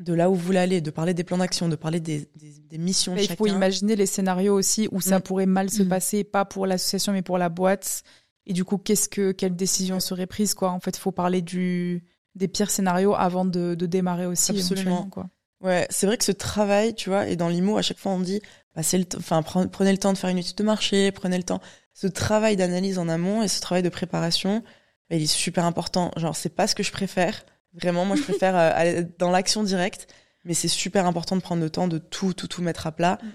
de là où vous voulez aller, de parler des plans d'action, de parler des, des, missions de Il faut imaginer les scénarios aussi où ça mm. pourrait mal se mm. passer, pas pour l'association mais pour la boîte. Et du coup, qu'est-ce que quelle décision serait prise quoi? En fait, il faut parler du des pires scénarios avant de, de démarrer aussi. Absolument. Quoi. Ouais, c'est vrai que ce travail, tu vois, et dans l'IMO, à chaque fois on dit, bah, le enfin, prenez le temps de faire une étude de marché, prenez le temps. Ce travail d'analyse en amont et ce travail de préparation, bah, il est super important. Genre, c'est pas ce que je préfère. Vraiment, moi, je préfère euh, aller dans l'action directe, mais c'est super important de prendre le temps de tout, tout, tout mettre à plat. Mm.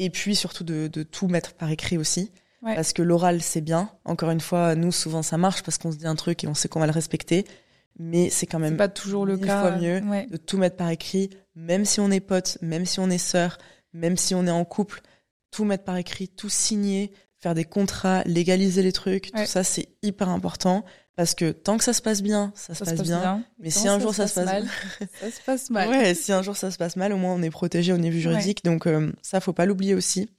Et puis surtout de, de tout mettre par écrit aussi. Parce que l'oral, c'est bien. Encore une fois, nous, souvent, ça marche parce qu'on se dit un truc et on sait qu'on va le respecter. Mais c'est quand même pas toujours le cas. fois mieux de tout mettre par écrit, même si on est potes, même si on est sœurs, même si on est en couple, tout mettre par écrit, tout signer. faire des contrats, légaliser les trucs, Ouais. tout ça c'est hyper important parce que tant que ça se passe bien, ça, se passe, bien. Mais si un jour ça se passe mal, ça se passe mal. Ouais, si un jour ça se passe mal, au moins on est protégé au niveau juridique. Donc euh, ça, faut pas l'oublier aussi.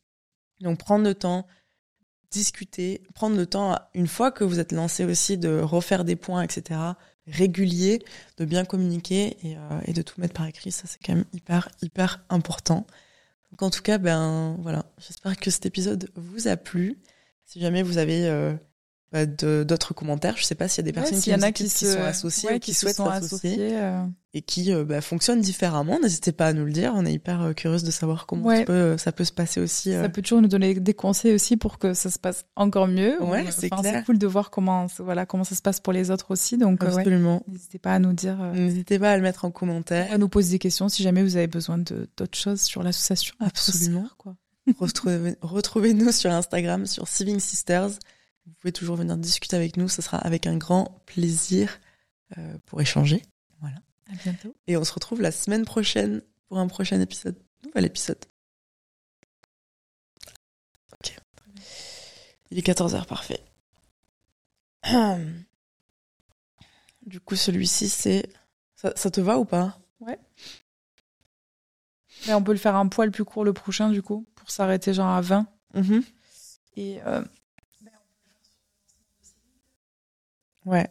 Donc prendre le temps, discuter, prendre le temps, une fois que vous êtes lancé aussi, de refaire des points, etc., réguliers, de bien communiquer et, euh, et de tout mettre par écrit. Ça, c'est quand même hyper, hyper important. Donc en tout cas, ben voilà, j'espère que cet épisode vous a plu. Si jamais vous avez euh, bah, d'autres commentaires, je sais pas s'il y a des personnes Ouais, qui, y en a qui, sont associées ouais, qui, souhaitent s'associer euh, et qui euh, bah, fonctionnent différemment. N'hésitez pas à nous le dire. On est hyper euh, curieuse de savoir comment Ouais. ça, peut, ça peut se passer aussi. euh. Ça peut toujours nous donner des conseils aussi pour que ça se passe encore mieux. Ouais, c'est enfin, cool de voir comment, voilà, comment ça se passe pour les autres aussi. Donc, euh, Absolument. n'hésitez pas à nous dire, euh, N'hésitez pas à le mettre en commentaire. à nous poser des questions si jamais vous avez besoin de d'autres choses sur l'association. Absolument. Retrouvez-nous sur Instagram, sur Siving Sisters. Vous pouvez toujours venir discuter avec nous. Ce sera avec un grand plaisir euh, pour échanger. À bientôt. Et on se retrouve la semaine prochaine pour un prochain épisode. Nouvel épisode. Ok. Il est 14h, parfait. Du coup, celui-ci, c'est. Ça, ça te va ou pas? Mais on peut le faire un poil plus court le prochain, du coup, pour s'arrêter genre à 20. Mhm. Et euh, Ouais.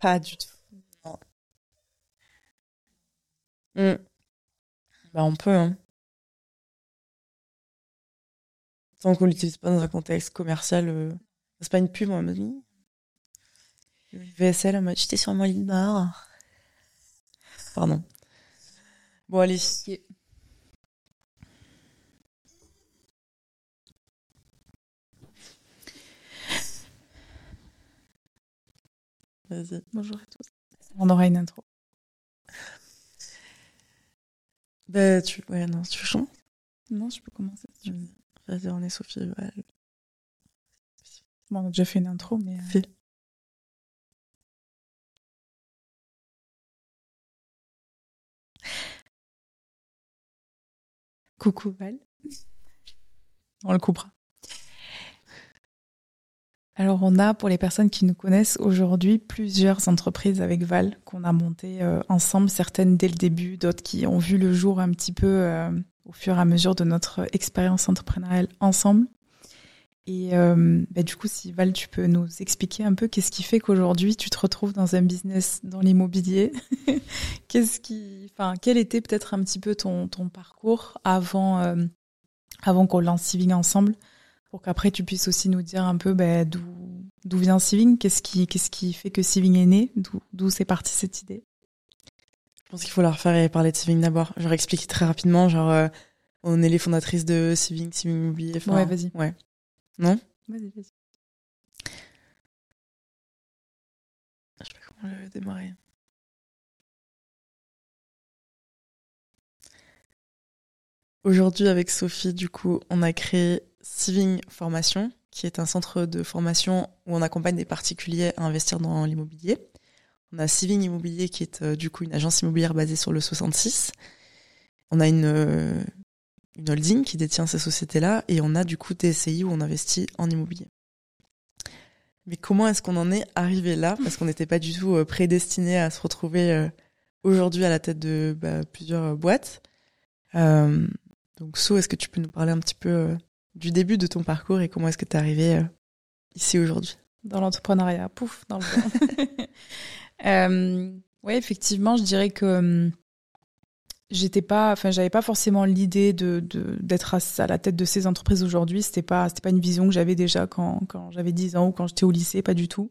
Pas du tout. Hmm. Bah on peut, hein. Tant qu'on l'utilise pas dans un contexte commercial, euh, c'est pas une pub, on m'a VSL en mode j'étais sur mon lit de mort. Pardon. Bon, allez. Vas-y. bonjour à tous. On aura une intro. Bah, tu... Ouais, non, tu chantes Non, je peux commencer. si tu veux. Vas-y, on est Sophie. ouais. Bon, on a déjà fait une intro, mais. euh, Fais. Coucou Val. On le coupera. Alors on a, pour les personnes qui nous connaissent aujourd'hui, plusieurs entreprises avec Val qu'on a montées euh, ensemble, certaines dès le début, d'autres qui ont vu le jour un petit peu euh, au fur et à mesure de notre expérience entrepreneuriale ensemble. Et euh, bah, du coup, si Val, tu peux nous expliquer un peu qu'est-ce qui fait qu'aujourd'hui tu te retrouves dans un business dans l'immobilier? Qu'est-ce qui, enfin, quel était peut-être un petit peu ton, ton parcours avant, euh, avant qu'on lance Siving ensemble, pour qu'après tu puisses aussi nous dire un peu ben, d'où, d'où vient Siving, qu'est-ce qui, qu'est-ce qui fait que Siving est né, d'où, d'où c'est parti cette idée? Je pense qu'il faut la refaire et parler de Siving d'abord. Je vais expliquer très rapidement. Genre, euh, on est les fondatrices de Siving, Siving Immobilier. Ouais, vas-y. Ouais. Non? Vas-y, vas-y. Je sais pas comment je vais démarrer. Aujourd'hui, avec Sophie, du coup, on a créé Siving Formation, qui est un centre de formation où on accompagne des particuliers à investir dans l'immobilier. On a Siving Immobilier, qui est euh, du coup une agence immobilière basée sur le 66. On a une, euh, une holding qui détient ces sociétés-là et on a du coup TSI où on investit en immobilier. Mais comment est-ce qu'on en est arrivé là? Parce qu'on n'était pas du tout euh, prédestiné à se retrouver euh, aujourd'hui à la tête de bah, plusieurs euh, boîtes. Euh, donc So, est-ce que tu peux nous parler un petit peu du début de ton parcours et comment est-ce que tu es arrivé ici aujourd'hui? Dans l'entrepreneuriat, pouf, dans le Ouais, effectivement, je dirais que hum, j'étais pas, enfin, j'avais pas forcément l'idée de de- d'être à, à la tête de ces entreprises aujourd'hui. C'était pas, c'était pas une vision que j'avais déjà quand quand j'avais 10 ans ou quand j'étais au lycée, pas du tout.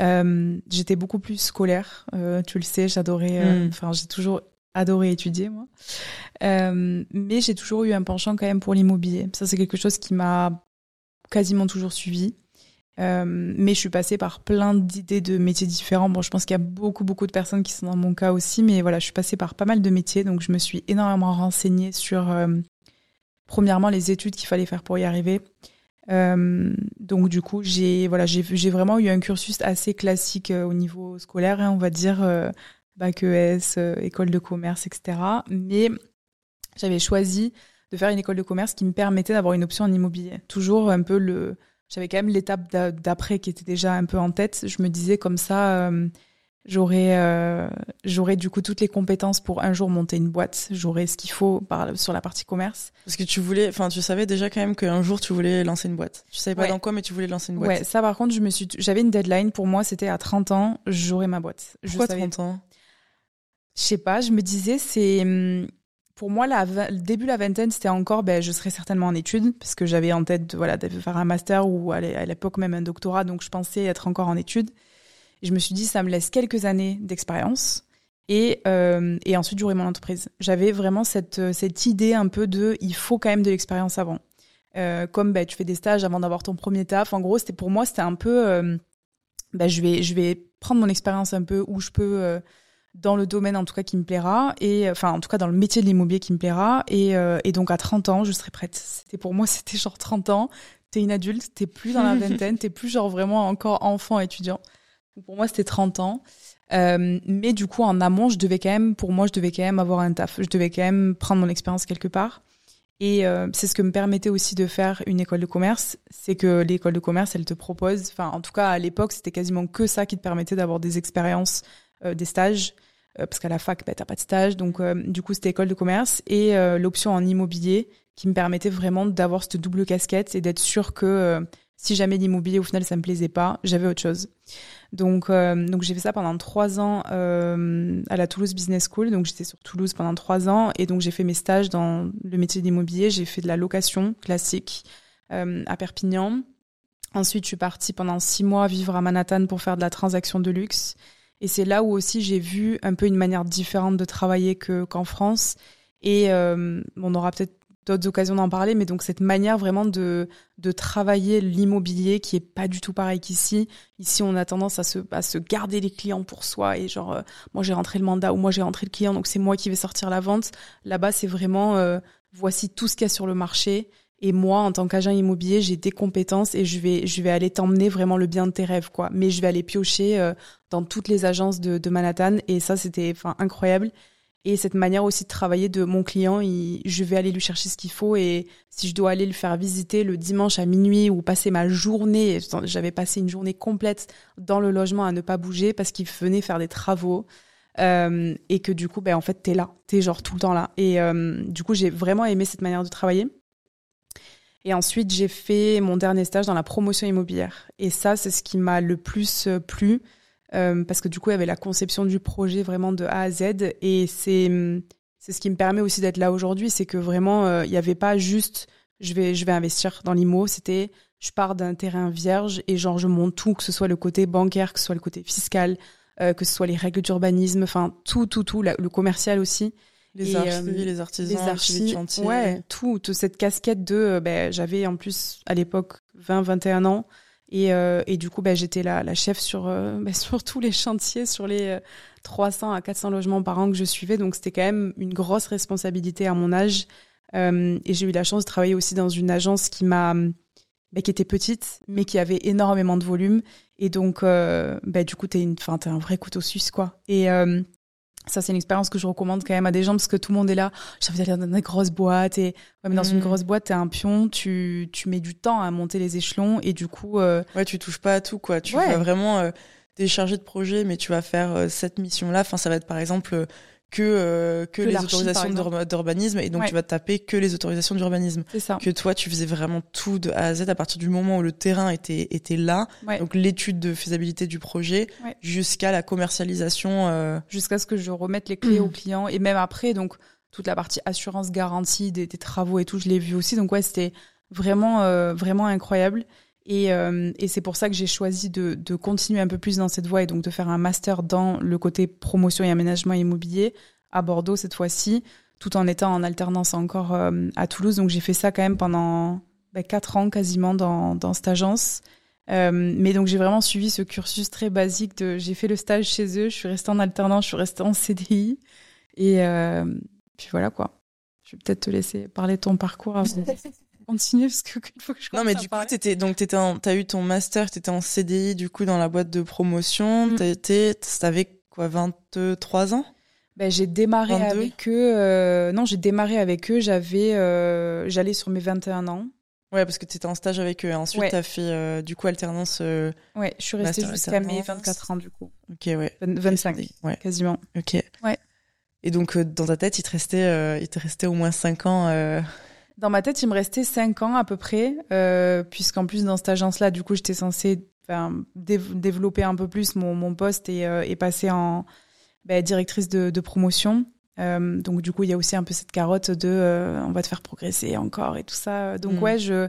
Euh, j'étais beaucoup plus scolaire, euh, tu le sais, j'adorais, euh, Mm. enfin, j'ai toujours adoré étudier moi. Mais j'ai toujours eu un penchant quand même pour l'immobilier. Ça, c'est quelque chose qui m'a quasiment toujours suivi. Euh, mais je suis passée par plein d'idées de métiers différents. Bon, je pense qu'il y a beaucoup, beaucoup de personnes qui sont dans mon cas aussi, mais voilà, je suis passée par pas mal de métiers, donc je me suis énormément renseignée sur, euh, premièrement, les études qu'il fallait faire pour y arriver, donc du coup, j'ai voilà, j'ai vraiment eu un cursus assez classique au niveau scolaire, hein, on va dire bac ES, école de commerce, etc. Mais j'avais choisi de faire une école de commerce qui me permettait d'avoir une option en immobilier. Toujours un peu le, j'avais quand même l'étape d'après qui était déjà un peu en tête. Je me disais comme ça, euh, j'aurais, euh, j'aurais du coup toutes les compétences pour un jour monter une boîte. J'aurais ce qu'il faut par, sur la partie commerce. Parce que tu voulais, enfin, tu savais déjà quand même qu'un jour tu voulais lancer une boîte. Tu savais pas dans quoi, mais tu voulais lancer une boîte. Ouais, ça par contre, je me suis, j'avais une deadline pour moi, c'était à 30 ans, j'aurais ma boîte. Pourquoi 30 ans? Je sais pas, je me disais, c'est, hum, pour moi, le début de la vingtaine, c'était encore, ben, je serais certainement en études, parce que j'avais en tête voilà, de faire un master ou à l'époque même un doctorat, donc je pensais être encore en études. Je me suis dit, ça me laisse quelques années d'expérience. Et, euh, ensuite, j'aurai mon entreprise. J'avais vraiment cette, idée un peu de, il faut quand même de l'expérience avant. Euh, comme ben, tu fais des stages avant d'avoir ton premier taf. En gros, c'était pour moi, c'était un peu, euh, ben, je vais, prendre mon expérience un peu où je peux dans le domaine en tout cas qui me plaira et enfin en tout cas dans le métier de l'immobilier qui me plaira et, euh, et donc à 30 ans je serai prête. C'était pour moi c'était genre 30 ans. T'es une adulte t'es plus dans la vingtaine t'es plus genre vraiment encore enfant étudiant. Pour moi c'était 30 ans. Euh, mais du coup en amont je devais quand même pour moi je devais quand même avoir un taf. Je devais quand même prendre mon expérience quelque part. Et euh, c'est ce que me permettait aussi de faire une école de commerce, c'est que l'école de commerce, elle te propose, enfin en tout cas à l'époque, c'était quasiment que ça qui te permettait d'avoir des expériences, des stages, parce qu'à la fac, bah, t'as pas de stage. Donc, euh, du coup, c'était école de commerce et euh, l'option en immobilier qui me permettait vraiment d'avoir cette double casquette et d'être sûr que si jamais l'immobilier au final ça me plaisait pas, j'avais autre chose. Donc, donc j'ai fait ça pendant trois ans à la Toulouse Business School. Donc j'étais sur Toulouse pendant trois ans et donc j'ai fait mes stages dans le métier d'immobilier. J'ai fait de la location classique à Perpignan. Ensuite, je suis partie pendant six mois vivre à Manhattan pour faire de la transaction de luxe. Et c'est là où aussi j'ai vu un peu une manière différente de travailler que qu'en France. Et euh, on aura peut-être d'autres occasions d'en parler, mais donc cette manière vraiment de, travailler l'immobilier qui est pas du tout pareil qu'ici. Ici, on a tendance à se, à se garder les clients pour soi et genre, euh, moi j'ai rentré le mandat ou moi j'ai rentré le client, donc c'est moi qui vais sortir la vente. Là-bas, c'est vraiment, euh, voici tout ce qu'il y a sur le marché. Et moi, en tant qu'agent immobilier, j'ai des compétences et je vais, je vais aller t'emmener vraiment le bien de tes rêves, quoi. Mais je vais aller piocher euh, dans toutes les agences de, de Manhattan et ça, c'était, incroyable. Et cette manière aussi de travailler de mon client, il, je vais aller lui chercher ce qu'il faut et si je dois aller le faire visiter le dimanche à minuit ou passer ma journée, j'avais passé une journée complète dans le logement à ne pas bouger parce qu'il venait faire des travaux. Euh, et que du coup, ben, en fait, t'es là, t'es genre tout le temps là. Et euh, du coup, j'ai vraiment aimé cette manière de travailler. Et ensuite, j'ai fait mon dernier stage dans la promotion immobilière. Et ça, c'est ce qui m'a le plus euh, plu, euh, parce que du coup, il y avait la conception du projet vraiment de A à Z. Et c'est c'est ce qui me permet aussi d'être là aujourd'hui, c'est que vraiment, euh, il n'y avait pas juste je vais je vais investir dans l'IMO. C'était je pars d'un terrain vierge et genre je monte tout, que ce soit le côté bancaire, que ce soit le côté fiscal, que ce soit les règles d'urbanisme, enfin tout tout tout, le commercial aussi. Les archives, euh, les artisans, les archives, ouais, tout, toute cette casquette de, euh, ben, j'avais en plus à l'époque 20, 21 ans, et, euh, et du coup, ben, j'étais la, la chef sur, ben, sur tous les chantiers, sur les 300 à 400 logements par an que je suivais, donc c'était quand même une grosse responsabilité à mon âge. et j'ai eu la chance de travailler aussi dans une agence qui m'a, ben, qui était petite, mais qui avait énormément de volume, et donc, ben, du coup, t'es une, enfin, t'es un vrai couteau suisse, quoi. Et ça, c'est une expérience que je recommande quand même à des gens parce que tout le monde est là. J'ai envie d'aller dans des grosses boîtes et ouais, mais dans une mm. grosse boîte, t'es un pion, tu tu mets du temps à monter les échelons et du coup. Euh... Ouais, tu touches pas à tout quoi. Tu vas vraiment euh, t'es chargé de projet, mais tu vas faire euh, cette mission là. Enfin, ça va être par exemple que euh, que, les autorisations d'urbanisme et donc tu vas taper que les autorisations d'urbanisme. Que toi tu faisais vraiment tout de A à Z à partir du moment où le terrain était était là, donc l'étude de faisabilité du projet jusqu'à la commercialisation euh... jusqu'à ce que je remette les clés au client et même après donc toute la partie assurance garantie des, des travaux et tout, je l'ai vu aussi. Donc ouais, c'était vraiment euh, vraiment incroyable. Et, euh, et c'est pour ça que j'ai choisi de, de, continuer un peu plus dans cette voie et donc de faire un master dans le côté promotion et aménagement immobilier à Bordeaux cette fois-ci, tout en étant en alternance encore euh, à Toulouse. Donc j'ai fait ça quand même pendant bah, quatre ans quasiment dans, dans cette agence. Euh, mais donc j'ai vraiment suivi ce cursus très basique de j'ai fait le stage chez eux, je suis restée en alternance, je suis restée en CDI et puis voilà quoi. Je vais peut-être te laisser parler de ton parcours. continuer parce que faut que je Non, mais du coup, t'étais, donc t'étais t'as eu ton master, t'étais en CDI, du coup, dans la boîte de promotion. Mm. T'étais, t'avais quoi, 23 ans? Ben, j'ai démarré avec eux. Euh, non, j'ai démarré avec eux. J'avais, euh, j'allais sur mes 21 ans. Ouais, parce que tu étais en stage avec eux. Ensuite, tu as fait euh, du coup alternance. ouais, je suis restée jusqu'à mes 24 ans du coup. Ok, ouais. 25, ouais. quasiment. Ok. Ouais. Et donc, dans ta tête, il te restait, il te restait au moins 5 ans. Dans ma tête, il me restait 5 ans à peu près, puisqu'en plus, dans cette agence-là, du coup, j'étais censée développer un peu plus mon, mon poste et, et passer en bah, directrice de, de promotion. Euh, donc du coup, il y a aussi un peu cette carotte de euh, on va te faire progresser encore et tout ça. Donc mm. ouais, je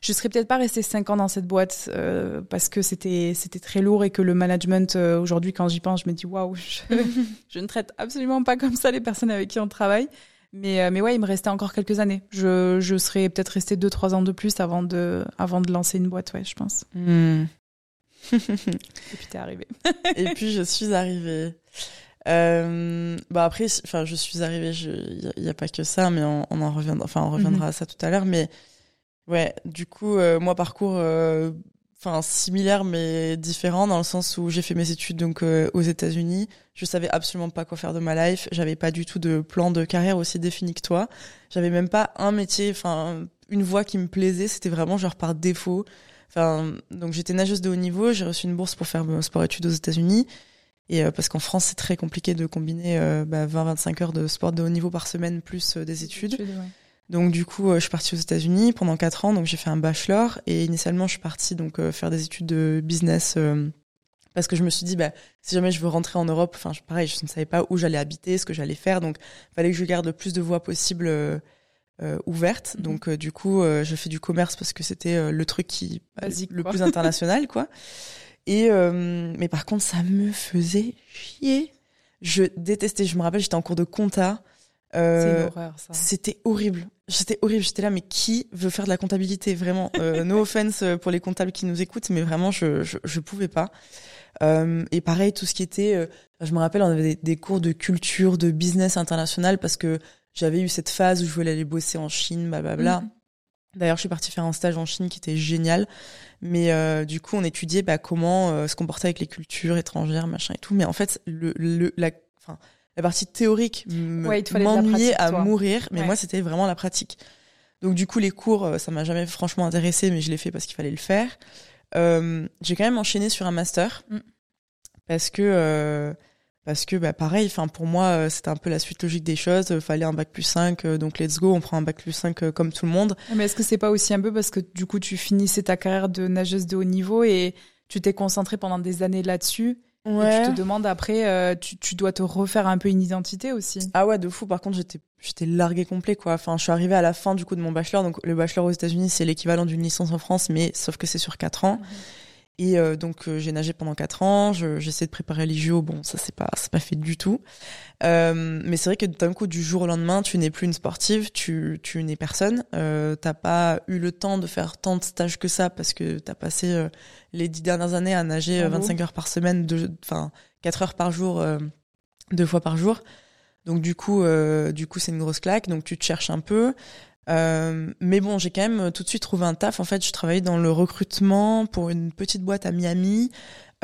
je serais peut-être pas restée cinq ans dans cette boîte euh, parce que c'était c'était très lourd et que le management euh, aujourd'hui quand j'y pense, je me dis waouh, je, je, ne traite absolument pas comme ça les personnes avec qui on travaille. Mais mais ouais, il me restait encore quelques années. Je je serais peut-être deux trois ans de plus avant de avant de lancer une boîte, ouais, je pense. Mm. et puis t'es arrivée. et puis je suis arrivée. Euh, bah après, enfin, je suis arrivée. Il n'y a, pas que ça, mais on, on en reviendra. Enfin, on reviendra mhm. à ça tout à l'heure. Mais ouais, du coup, euh, moi parcours, euh, enfin similaire mais différent dans le sens où j'ai fait mes études donc euh, aux États-Unis. Je savais absolument pas quoi faire de ma life. J'avais pas du tout de plan de carrière aussi défini que toi. J'avais même pas un métier, enfin une voie qui me plaisait. C'était vraiment genre par défaut. Enfin, donc j'étais nageuse de haut niveau. J'ai reçu une bourse pour faire sport-études aux États-Unis. Et euh, parce qu'en France, c'est très compliqué de combiner euh, bah, 20-25 heures de sport de haut niveau par semaine plus euh, des études. Donc du coup, je suis partie aux États-Unis pendant 4 ans. Donc j'ai fait un bachelor et initialement, je suis partie donc faire des études de business parce que je me suis dit bah si jamais je veux rentrer en Europe, enfin pareil, je ne savais pas où j'allais habiter, ce que j'allais faire, donc fallait que je garde le plus de voies possibles ouvertes. Mhm. Donc du coup, je fais du commerce parce que c'était le truc qui le plus international quoi. Et euh, mais par contre, ça me faisait chier. Je détestais. Je me rappelle, j'étais en cours de compta. Euh. C'était horrible. C'était horrible. J'étais là, mais qui veut faire de la comptabilité? Vraiment, euh, no offense pour les comptables qui nous écoutent, mais vraiment, je je, je pouvais pas. Euh, et pareil, tout ce qui était, euh, je me rappelle, on avait des, des, cours de culture, de business international parce que j'avais eu cette phase où je voulais aller bosser en Chine, blablabla. Mm D'ailleurs, je suis partie faire un stage en Chine qui était génial. Mais euh, du coup, on étudiait bah, comment euh, se comporter avec les cultures étrangères, machin et tout. Mais en fait, le, le la, enfin, la partie théorique m'ennuyait à mourir. Mais moi, c'était vraiment la pratique. Donc du coup, les cours, euh, ça m'a jamais franchement intéressé, mais je l'ai fait parce qu'il fallait le faire. J'ai quand même enchaîné sur un master mm. parce que parce que bah pareil enfin pour moi euh, c'était un peu la suite logique des choses il fallait un bac plus 5 euh, donc let's go on prend un bac plus 5 euh, comme tout le monde mais est-ce que c'est pas aussi un peu parce que du coup tu finissais ta carrière de nageuse de haut niveau et tu t'es concentré pendant des années là-dessus ouais. et tu te demandes après tu, tu dois te refaire un peu une identité aussi. Ah ouais de fou. Par contre j'étais j'étais largué complet quoi. Enfin je suis arrivée à la fin du coup de mon bachelor. Donc le bachelor aux États-Unis c'est l'équivalent d'une licence en France mais sauf que c'est sur 4 ans. Et euh, donc euh, j'ai nagé pendant quatre ans. J'essaie de préparer les JO. Bon, ça c'est pas c'est pas fait du tout. Euh, mais c'est vrai que d'un coup du jour au lendemain, tu n'es plus une sportive, tu tu n'es personne. Euh, t'as pas eu le temps de faire tant de stages que ça parce que t'as passé euh, les dix dernières années à nager 25 heures par semaine, enfin quatre heures par jour, deux fois par jour. Donc du coup, du coup, c'est une grosse claque. Donc tu te cherches un peu. Euh, mais bon, j'ai quand même euh, tout de suite trouvé un taf. En fait, je travaillais dans le recrutement pour une petite boîte à Miami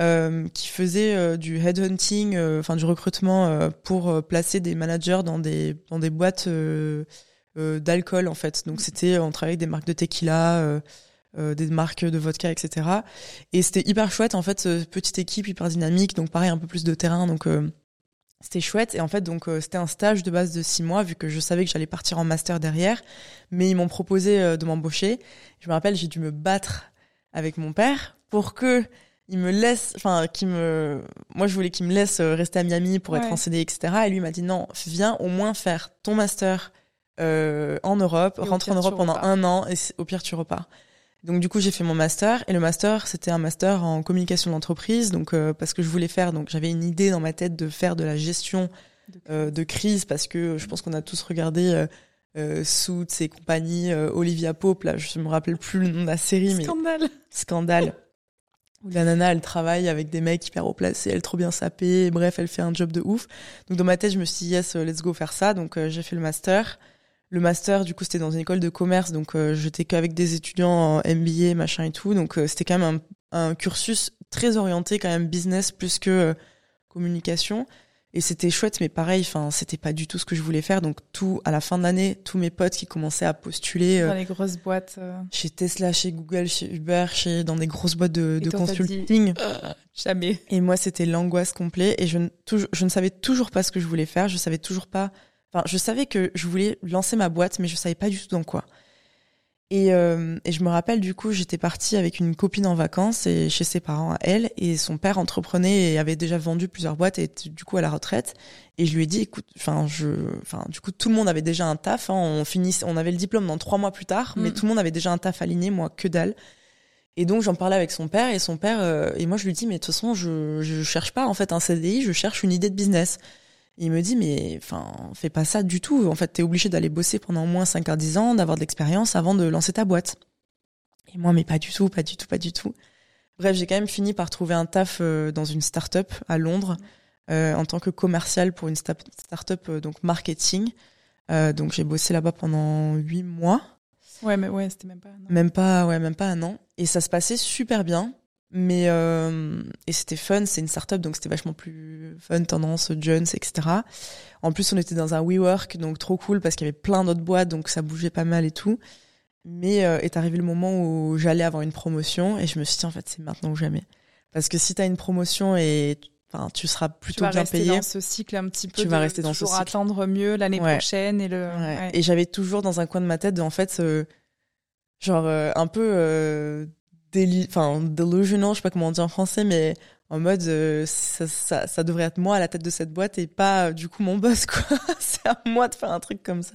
euh, qui faisait euh, du headhunting, enfin du recrutement pour placer des managers dans des dans des boîtes d'alcool en fait. Donc c'était, on travaillait avec des marques de tequila. des marques de vodka, etc. Et c'était hyper chouette, en fait, petite équipe hyper dynamique, donc pareil, un peu plus de terrain, donc c'était chouette. Et en fait donc euh, c'était un stage de base de six mois vu que je savais que j'allais partir en master derrière. Mais ils m'ont proposé euh, de m'embaucher. Je me rappelle j'ai dû me battre avec mon père pour que il me laisse enfin qui me moi je voulais qu'il me laisse euh, rester à Miami pour être en CD etc et lui m'a dit non viens au moins faire ton master en Europe rentre en Europe pendant un an et au pire tu repars donc du coup j'ai fait mon master et le master c'était un master en communication d'entreprise. Donc euh, parce que je voulais faire donc j'avais une idée dans ma tête de faire de la gestion de crise, euh, parce que je pense qu'on a tous regardé euh, euh Suits et compagnie Olivia Pope. Là je me rappelle plus le nom de la série scandale. mais scandale. où la nana elle travaille avec des mecs hyper haut placés elle est trop bien sapée. Bref elle fait un job de ouf. Donc dans ma tête je me suis dit yes let's go faire ça. Donc j'ai fait le master le master, du coup, c'était dans une école de commerce, donc j'étais qu'avec des étudiants en MBA, machin et tout. Donc c'était quand même un, un, cursus très orienté quand même business plus que communication. Et c'était chouette, mais pareil, enfin, c'était pas du tout ce que je voulais faire. Donc tout, à la fin de l'année, tous mes potes qui commençaient à postuler dans les grosses boîtes, chez Tesla, chez Google, chez Uber, chez dans des grosses boîtes de, de consulting. jamais. Et moi, c'était l'angoisse complète. Et je ne, je ne savais toujours pas ce que je voulais faire. Je savais toujours pas Enfin, je savais que je voulais lancer ma boîte, mais je savais pas du tout dans quoi. Et, euh, et je me rappelle du coup, j'étais partie avec une copine en vacances et chez ses parents à elle, et son père entreprenait et avait déjà vendu plusieurs boîtes et était du coup à la retraite. Et je lui ai dit, écoute, enfin, je, enfin, du coup, tout le monde avait déjà un taf. Hein, on finissait, on avait le diplôme dans trois mois plus tard, mais mm. tout le monde avait déjà un taf aligné, moi que dalle. Et donc j'en parlais avec son père et son père euh, et moi je lui dis mais de toute façon je je cherche pas en fait un CDI, je cherche une idée de business il me dit, mais enfin, fais pas ça du tout. En fait, t'es obligé d'aller bosser pendant au moins 5 à 10 ans, d'avoir de l'expérience avant de lancer ta boîte. Et moi, mais pas du tout, pas du tout, pas du tout. Bref, j'ai quand même fini par trouver un taf euh, dans une start-up à Londres euh, en tant que commercial pour une start-up euh, donc marketing. donc j'ai bossé là-bas pendant 8 mois. Ouais, mais ouais, c'était même pas un an. Même pas, ouais, même pas un an. Et ça se passait super bien. Mais euh, et c'était fun, c'est une startup donc c'était vachement plus fun, tendance, Jones, etc. En plus on était dans un WeWork donc trop cool parce qu'il y avait plein d'autres boîtes donc ça bougeait pas mal et tout. Mais euh, est arrivé le moment où j'allais avoir une promotion et je me suis dit en fait c'est maintenant ou jamais. Parce que si tu as une promotion et enfin tu seras plutôt tu vas rester payé. dans ce cycle un petit peu. Tu vas rester dans ce cycle. attendre mieux l'année prochaine et le. Ouais. Et j'avais toujours dans un coin de ma tête en fait euh, genre euh, un peu euh, enfin delusional, je sais pas comment on dit en français, mais en mode euh, ça, ça, ça, devrait être moi à la tête de cette boîte et pas du coup mon boss quoi. c'est à moi de faire un truc comme ça.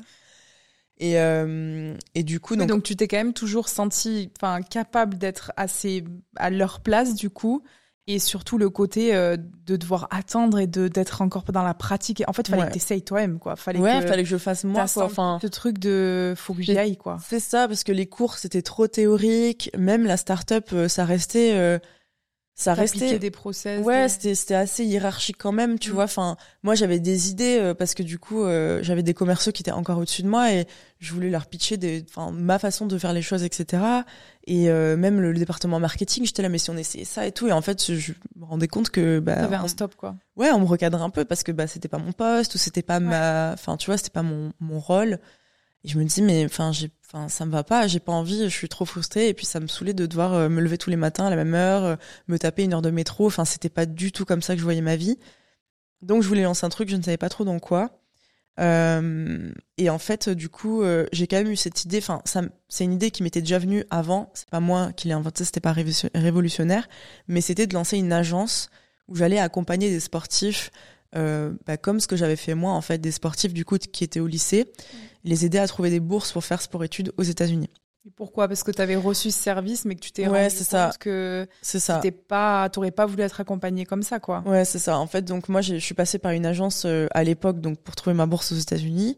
Et euh, et du coup donc, donc tu t'es quand même toujours senti enfin capable d'être assez à leur place du coup et surtout le côté euh, de devoir attendre et de d'être encore dans la pratique. En fait, fallait que t'essayes toi-même, quoi. Fallait ouais, que, fallait que je fasse moi. Quoi. Enfin, ce truc de faut que j'y aille, quoi. C'est ça, parce que les cours c'était trop théorique. Même la start-up, euh, ça restait. Euh, ça restait des process ouais c'était c'était assez hiérarchique quand même tu mm. vois. Enfin moi j'avais des idées euh, parce que du coup euh, j'avais des commerciaux qui étaient encore au-dessus de moi et je voulais leur pitcher des enfin ma façon de faire les choses etc et euh, même le, département marketing j'étais là mais si on essayait ça et tout. Et en fait je me rendais compte que bah t'avais un stop quoi. Ouais on me recadrait un peu parce que bah c'était pas mon poste ou c'était pas ma enfin tu vois c'était pas mon mon rôle et je me dis mais enfin j'ai Enfin, ça me va pas, j'ai pas envie, je suis trop frustrée et puis ça me saoulait de devoir euh, me lever tous les matins à la même heure, euh, me taper une heure de métro. Enfin, c'était pas du tout comme ça que je voyais ma vie. Donc, je voulais lancer un truc, je ne savais pas trop dans quoi. Euh, et en fait, du coup, euh, j'ai quand même eu cette idée. Enfin, c'est une idée qui m'était déjà venue avant. C'est pas moi qui l'ai inventée, c'était pas révolutionnaire, mais c'était de lancer une agence où j'allais accompagner des sportifs euh, bah, comme ce que j'avais fait moi en fait des sportifs du coup qui étaient au lycée, les aider à trouver des bourses pour faire sport-études aux États-Unis. Pourquoi? Parce que tu avais reçu ce service, mais que tu t'es ouais, rendu compte ça. que. T'es pas, t'aurais pas voulu être accompagné comme ça, quoi. Ouais, c'est ça. En fait, donc moi, je suis passée par une agence euh, à l'époque, donc pour trouver ma bourse aux États-Unis.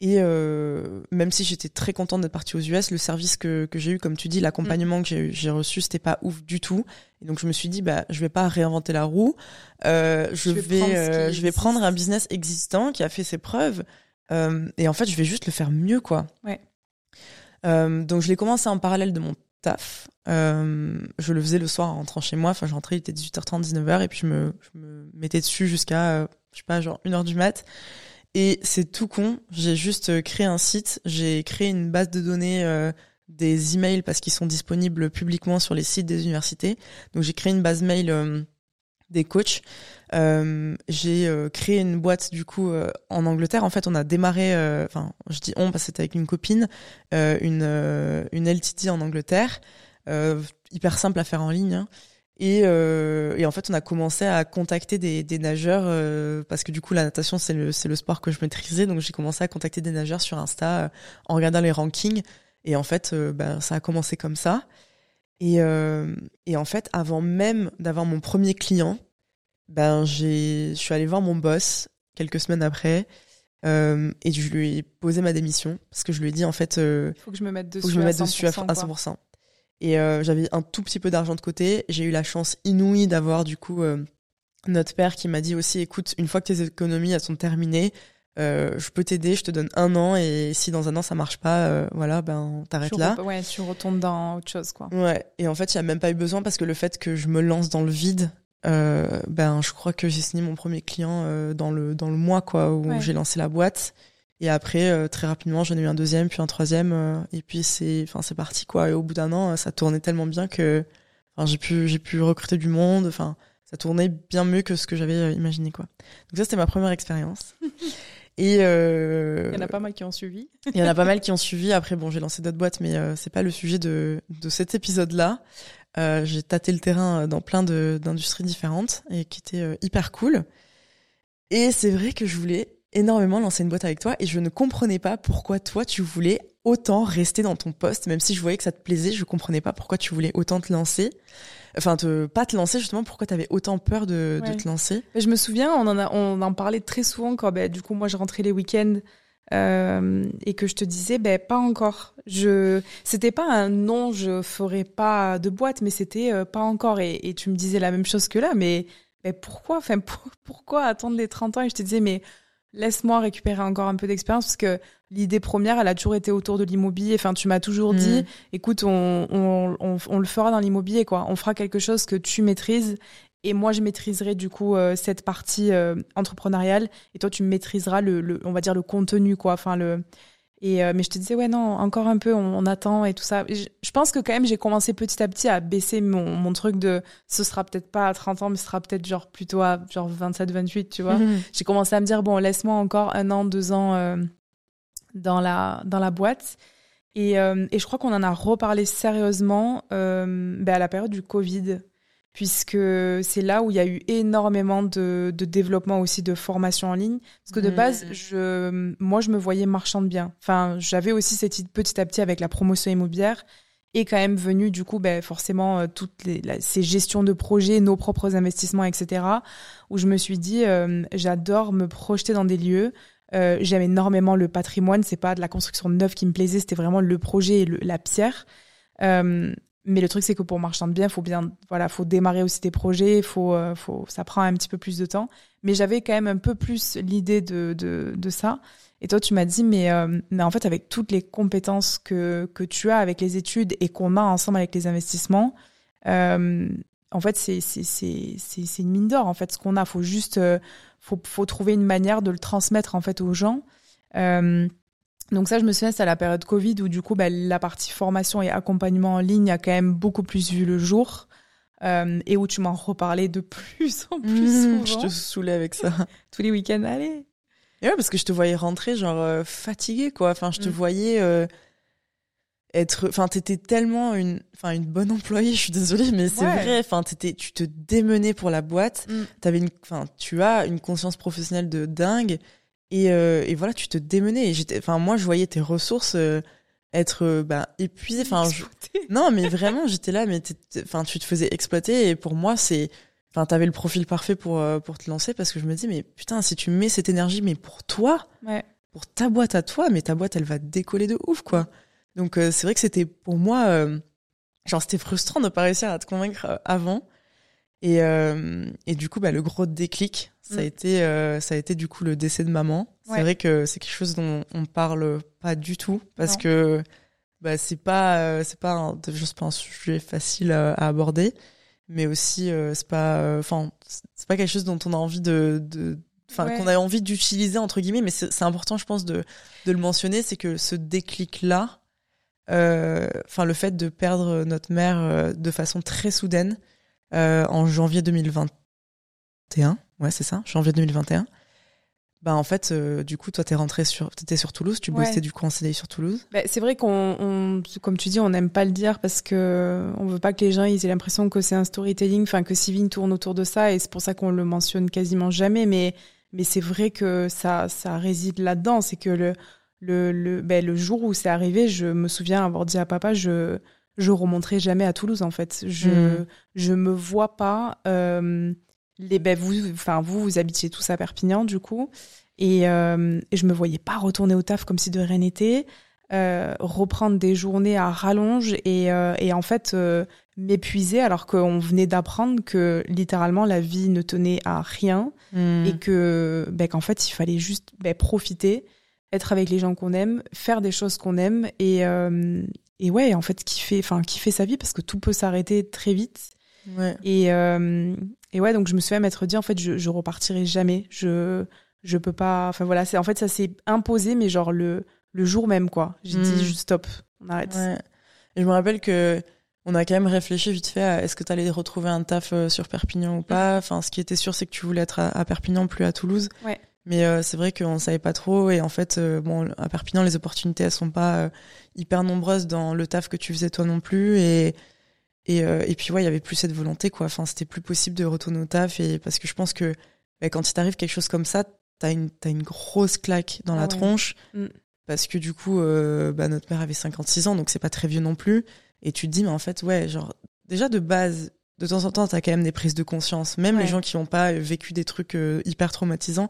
Et euh, même si j'étais très contente d'être partie aux US, le service que, que j'ai eu, comme tu dis, l'accompagnement que j'ai reçu, c'était pas ouf du tout. Et donc je me suis dit, bah, je vais pas réinventer la roue. Euh, je, je, vais, prendre euh, je vais prendre un business existant qui a fait ses preuves. Euh, et en fait, je vais juste le faire mieux, quoi. Ouais. Euh, donc je l'ai commencé en parallèle de mon taf. je le faisais le soir en rentrant chez moi. Enfin, j'entrais, il était 18h30, 19h, et puis je me, je me mettais dessus jusqu'à, je sais pas, genre une heure du mat. Et c'est tout con. J'ai juste euh, créé un site. J'ai créé une base de données euh, des emails parce qu'ils sont disponibles publiquement sur les sites des universités. Donc j'ai créé une base mail euh, des coachs. j'ai créé une boîte du coup en Angleterre. En fait, on a démarré. Enfin, je dis on parce que c'était avec une copine, une une LTT en Angleterre, hyper simple à faire en ligne. Hein. Et, euh, et, en fait, on a commencé à contacter des, des nageurs euh, parce que du coup, la natation c'est le le sport que je maîtrisais, donc j'ai commencé à contacter des nageurs sur Insta euh, en regardant les rankings. Et en fait, euh, ben ça a commencé comme ça. Et euh, et en fait, avant même d'avoir mon premier client, ben j'ai je suis allée voir mon boss quelques semaines après. et je lui ai posé ma démission parce que je lui ai dit en fait, il faut que je me mette dessus, faut que je me mette dessus à 100%. Et euh, j'avais un tout petit peu d'argent de côté. J'ai eu la chance inouïe d'avoir du coup euh, notre père qui m'a dit aussi, écoute, une fois que tes économies elles sont terminées, euh, je peux t'aider, je te donne un an et si dans un an ça marche pas, euh, voilà, ben t'arrêtes là. Ouais, tu retournes dans autre chose, quoi. Ouais. Et en fait, il y a même pas eu besoin parce que le fait que je me lance dans le vide, euh, ben je crois que j'ai signé mon premier client dans le dans le mois quoi où j'ai lancé la boîte. Et après, euh, très rapidement, j'en ai eu un deuxième, puis un troisième, et puis c'est, enfin, c'est parti quoi. Et au bout d'un an, ça tournait tellement bien que, enfin, j'ai pu, j'ai pu recruter du monde. Enfin, ça tournait bien mieux que ce que j'avais imaginé quoi. Donc ça, c'était ma première expérience. Et euh, il y en a pas mal qui ont suivi. il y en a pas mal qui ont suivi. Après, bon, j'ai lancé d'autres boîtes, mais euh, c'est pas le sujet de, de cet épisode-là. Euh, j'ai tâté le terrain dans plein d'industries différentes et qui était euh, hyper cool. Et c'est vrai que je voulais énormément lancer une boîte avec toi et je ne comprenais pas pourquoi toi tu voulais autant rester dans ton poste, même si je voyais que ça te plaisait, je comprenais pas pourquoi tu voulais autant te lancer. Enfin te pas te lancer justement pourquoi tu avais autant peur de, de, te lancer. Je me souviens on en a on en parlait très souvent quand ben, du coup moi je rentrais les week-ends euh, et que je te disais ben pas encore. Je c'était pas un non je ferai pas de boîte mais c'était euh, pas encore. Et, et, tu me disais la même chose que là mais pourquoi enfin pourquoi attendre les 30 ans? Et je te disais mais laisse-moi récupérer encore un peu d'expérience parce que l'idée première, elle a toujours été autour de l'immobilier. Enfin, tu m'as toujours dit, mm. écoute, on, on, on, on, le fera dans l'immobilier, quoi. On fera quelque chose que tu maîtrises. Et moi, je maîtriserai du coup euh, cette partie euh, entrepreneuriale. Et toi, tu maîtriseras le, le, on va dire le contenu, quoi. Enfin, le, et euh, mais je te disais ouais non encore un peu on, attend et tout ça. Je, pense que quand même j'ai commencé petit à petit à baisser mon, mon truc de ce sera peut-être pas à 30 ans mais ce sera peut-être genre plutôt à genre 27 28 tu vois. Mhm. J'ai commencé à me dire bon laisse-moi encore un an deux ans euh, dans la dans la boîte. Et, euh, et je crois qu'on en a reparlé sérieusement ben à la période du Covid puisque c'est là où il y a eu énormément de, de développement aussi de formation en ligne. Parce que de mmh. base, je, moi, je me voyais marchande bien. Enfin, j'avais aussi cette petit à petit avec la promotion immobilière et quand même venu du coup ben, forcément euh, toutes les, ces gestions de projets, nos propres investissements, etc. Où je me suis dit, euh, j'adore me projeter dans des lieux. Euh, J'aime énormément le patrimoine. C'est pas de la construction neuve qui me plaisait, c'était vraiment le projet et la pierre. Mais le truc, c'est que pour marchand de faut bien, voilà, faut démarrer aussi tes projets, faut, euh, faut, ça prend un petit peu plus de temps. Mais j'avais quand même un peu plus l'idée de, de, de, ça. Et toi, tu m'as dit, mais, euh, mais en fait, avec toutes les compétences que, que tu as avec les études et qu'on a ensemble avec les investissements, euh, en fait, c'est, c'est, c'est, c'est, une mine d'or. En fait, ce qu'on a, faut juste, euh, faut, faut trouver une manière de le transmettre en fait aux gens. Euh, donc ça, je me souviens, c'est à la période Covid où du coup, bah, la partie formation et accompagnement en ligne a quand même beaucoup plus vu le jour. Euh, et où tu m'en reparlais de plus en plus mmh, souvent. Je te saoulais avec ça. Tous les week-ends, allez. Et ouais, parce que je te voyais rentrer genre euh, fatiguée, quoi. Enfin, je te mmh. voyais euh, être... Enfin, t'étais tellement une... Enfin, une bonne employée, je suis désolée, mais c'est vrai. Enfin, t'étais... Tu te démenais pour la boîte. Mmh. T'avais une... Enfin, tu as une conscience professionnelle de dingue. Et, euh, et voilà, tu te démenais. Et j'étais, enfin, moi, je voyais tes ressources euh, être euh, bah, épuisées. Enfin, non, mais vraiment, j'étais là, mais enfin, tu te faisais exploiter. Et pour moi, c'est, enfin, t'avais le profil parfait pour pour te lancer parce que je me dis, mais putain, si tu mets cette énergie, mais pour toi, ouais. pour ta boîte à toi, mais ta boîte, elle va décoller de ouf, quoi. Donc, c'est vrai que c'était pour moi, genre, c'était frustrant de pas réussir à te convaincre avant. Et, et du coup, bah, le gros déclic, ça a mm. été euh, ça a été du coup le décès de maman. C'est vrai que c'est quelque chose dont on parle pas du tout parce que bah c'est pas euh, c'est pas un, pas un sujet facile à, aborder, mais aussi euh, c'est pas enfin c'est pas quelque chose dont on a envie de, de enfin qu'on a envie d'utiliser entre guillemets, mais c'est important je pense de de le mentionner, c'est que ce déclic là, enfin le fait de perdre notre mère de façon très soudaine en janvier 2021 Ouais, c'est ça, janvier 2021. Bah en fait, euh, du coup, toi, t'es rentré sur, t'étais sur Toulouse, tu bossais du coup en CDI sur Toulouse. Bah, c'est vrai qu'on, comme tu dis, on n'aime pas le dire parce que on veut pas que les gens ils aient l'impression que c'est un storytelling, enfin que Sivine tourne autour de ça, et c'est pour ça qu'on le mentionne quasiment jamais. Mais mais c'est vrai que ça ça réside là-dedans, c'est que le le le, ben, le jour où c'est arrivé, je me souviens avoir dit à papa, je je remonterai jamais à Toulouse en fait. Je mmh. je me vois pas. Euh, les, ben vous, enfin vous, vous habitiez tous à Perpignan du coup, et, euh, et je me voyais pas retourner au taf comme si de rien n'était. reprendre des journées à rallonge et, et en fait m'épuiser alors qu'on venait d'apprendre que littéralement la vie ne tenait à rien hmm. et que ben, qu'en fait il fallait juste ben, profiter, être avec les gens qu'on aime, faire des choses qu'on aime et et ouais en fait kiffer enfin kiffer sa vie parce que tout peut s'arrêter très vite ouais. et et ouais, donc je me suis même être dit en fait je, je repartirai jamais. Je je peux pas. Enfin voilà, c'est en fait ça s'est imposé, mais genre le le jour même quoi. J'ai dit hmm. stop, on arrête. Ouais. Et je me rappelle que on a quand même réfléchi vite fait à est-ce que tu allais retrouver un taf euh, sur Perpignan ou pas. Enfin, ce qui était sûr, c'est que tu voulais être à, Perpignan, plus à Toulouse. Ouais. Mais euh, c'est vrai qu'on savait pas trop. Et en fait, euh, bon, à Perpignan, les opportunités, elles sont pas hyper nombreuses dans le taf que tu faisais toi non plus. Et et, euh, et puis ouais, il y avait plus cette volonté quoi. Enfin, c'était plus possible de retourner au taf et parce que je pense que bah, quand il t'arrive quelque chose comme ça, t'as une t'as une grosse claque dans la ah tronche mm. parce que du coup, euh, bah, notre mère avait 56 ans, donc c'est pas très vieux non plus. Et tu te dis mais en fait ouais, genre déjà de base, de temps en temps, t'as quand même des prises de conscience. Même les gens qui ont pas vécu des trucs euh, hyper traumatisants,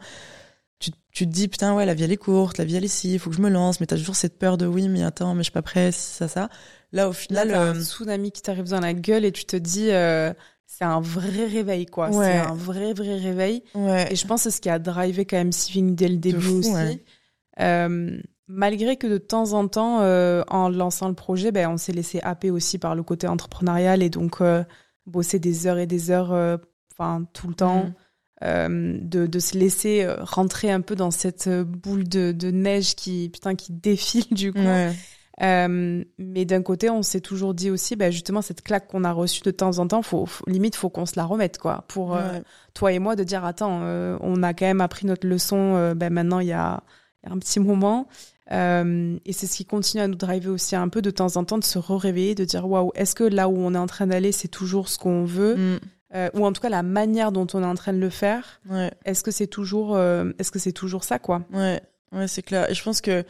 tu, tu, te dis putain ouais la vie elle est courte, la vie elle est ici, il faut que je me lance, mais t'as toujours cette peur de oui mais attends mais je suis pas prêt, ça ça. Là, au final, Là, un euh, tsunami qui t'arrive dans la gueule et tu te dis, euh, c'est un vrai réveil, quoi. C'est un vrai, vrai réveil. Ouais. Et je pense que c'est ce qui a drivé quand même Siving dès le début aussi. Euh, malgré que de temps en temps, en lançant le projet, ben, on s'est laissé happer aussi par le côté entrepreneurial et donc bosser des heures et des heures, enfin tout le temps. Mm. De, de, se laisser rentrer un peu dans cette boule de, de neige qui putain qui défile du coup ouais. Euh, mais d'un côté, on s'est toujours dit aussi, bah, justement, cette claque qu'on a reçue de temps en temps, faut, limite, faut qu'on se la remette, quoi. Pour euh, toi et moi, de dire, attends, euh, on a quand même appris notre leçon, ben maintenant, il y a, y a, un petit moment. et c'est ce qui continue à nous driver aussi un peu de temps en temps, de se réveiller de dire, waouh, est-ce que là où on est en train d'aller, c'est toujours ce qu'on veut? Mm. Ou en tout cas la manière dont on est en train de le faire. Ouais. Est-ce que c'est toujours, est-ce que c'est toujours ça, quoi? Ouais, ouais, c'est clair. Et je pense que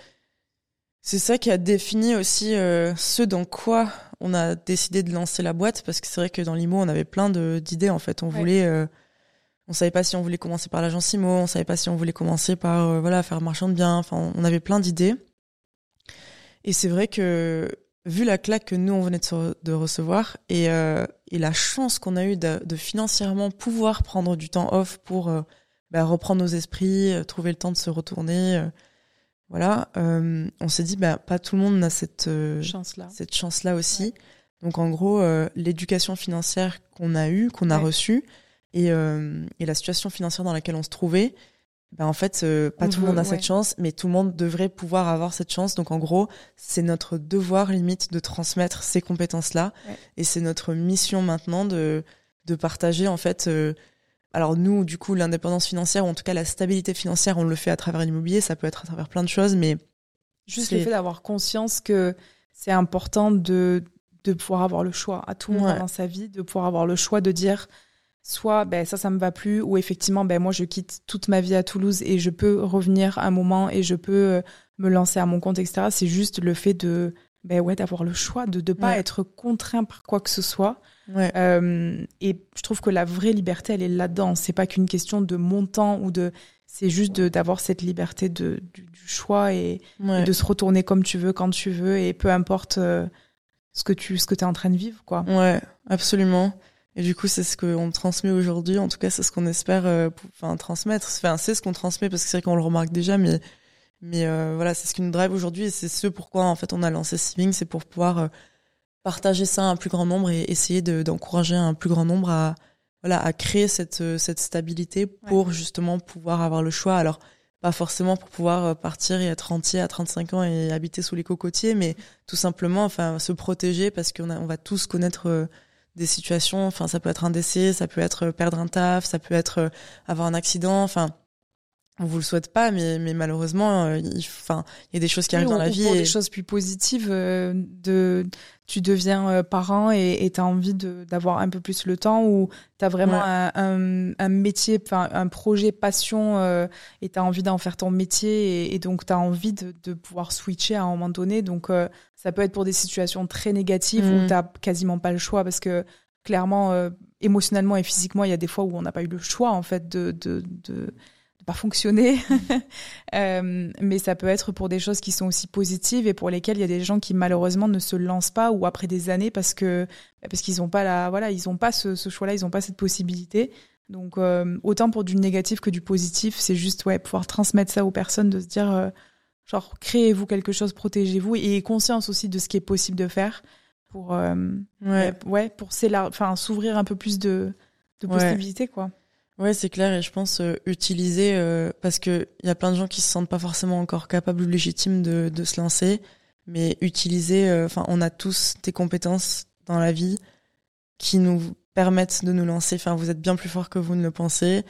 c'est ça qui a défini aussi euh, ce dans quoi on a décidé de lancer la boîte, parce que c'est vrai que dans l'IMO, on avait plein d'idées en fait. On voulait, euh, on savait pas si on voulait commencer par l'agence IMO, on savait pas si on voulait commencer par euh, voilà faire marchand de biens. Enfin, on avait plein d'idées. Et c'est vrai que vu la claque que nous on venait de, recevoir et, et la chance qu'on a eu de, de, financièrement pouvoir prendre du temps off pour bah, reprendre nos esprits, trouver le temps de se retourner voilà, euh, on s'est dit bah pas tout le monde a cette euh, chance là, cette chance là aussi. Donc en gros, euh, l'éducation financière qu'on a eue, qu'on a reçue, et, et la situation financière dans laquelle on se trouvait, bah en fait pas tout le monde a cette chance, mais tout le monde devrait pouvoir avoir cette chance. Donc en gros, c'est notre devoir limite de transmettre ces compétences là, et c'est notre mission maintenant de de partager en fait alors nous, du coup, l'indépendance financière, ou en tout cas la stabilité financière, on le fait à travers l'immobilier, ça peut être à travers plein de choses, mais... Juste le fait d'avoir conscience que c'est important de, de pouvoir avoir le choix à tout moment dans sa vie, de pouvoir avoir le choix de dire soit ben ça ça me va plus ou effectivement ben moi je quitte toute ma vie à Toulouse et je peux revenir un moment et je peux euh, me lancer à mon compte etc c'est juste le fait de ben ouais d'avoir le choix de ne pas être contraint par quoi que ce soit Ouais. Euh, et je trouve que la vraie liberté, elle est là-dedans. C'est pas qu'une question de montant ou de. C'est juste d'avoir cette liberté de, du, choix et, de se retourner comme tu veux, quand tu veux, et peu importe euh, ce que tu ce que es en train de vivre, quoi. Ouais, absolument. Et du coup, c'est ce qu'on transmet aujourd'hui. En tout cas, c'est ce qu'on espère euh, enfin, transmettre. Enfin, c'est ce qu'on transmet parce que c'est vrai qu'on le remarque déjà, mais mais euh, voilà, c'est ce qui nous drive aujourd'hui et c'est ce pourquoi en fait on a lancé Siving, c'est pour pouvoir partager ça à un plus grand nombre et essayer d'encourager un plus grand nombre à voilà à créer cette cette stabilité pour justement pouvoir avoir le choix alors pas forcément pour pouvoir euh, partir et être entier à 35 ans et habiter sous les cocotiers mais tout simplement enfin se protéger parce qu'on on va tous connaître euh, des situations enfin ça peut être un décès ça peut être perdre un taf ça peut être avoir un accident enfin on vous le souhaite pas, mais, mais malheureusement, euh, il, enfin, il y a des choses qui arrivent dans la vie. Pour et... des choses plus positives, euh, de, tu deviens euh, parent et tu as envie d'avoir un peu plus le temps ou tu as vraiment un, un, métier, enfin, un projet passion et tu as envie d'en faire ton métier et, et donc tu as envie de, de, pouvoir switcher à un moment donné. Donc, ça peut être pour des situations très négatives où mm. tu quasiment pas le choix parce que clairement, émotionnellement et physiquement, il y a des fois où on n'a pas eu le choix en fait de, de, de pas fonctionner. euh, mais ça peut être pour des choses qui sont aussi positives et pour lesquelles il y a des gens qui malheureusement ne se lancent pas ou après des années parce que parce qu'ils n'ont pas la voilà ils ont pas ce, ce choix-là, ils n'ont pas cette possibilité. Donc euh, autant pour du négatif que du positif, c'est juste ouais pouvoir transmettre ça aux personnes, de se dire euh, genre créez-vous quelque chose, protégez-vous et conscience aussi de ce qui est possible de faire pour euh, ouais. ouais pour s'ouvrir un peu plus de, de possibilités ouais. quoi. Ouais, c'est clair et je pense euh, utiliser euh, parce que il y a plein de gens qui se sentent pas forcément encore capables ou légitimes de, de se lancer, mais utiliser enfin on a tous des compétences dans la vie qui nous permettent de nous lancer. Enfin, vous êtes bien plus fort que vous ne le pensez.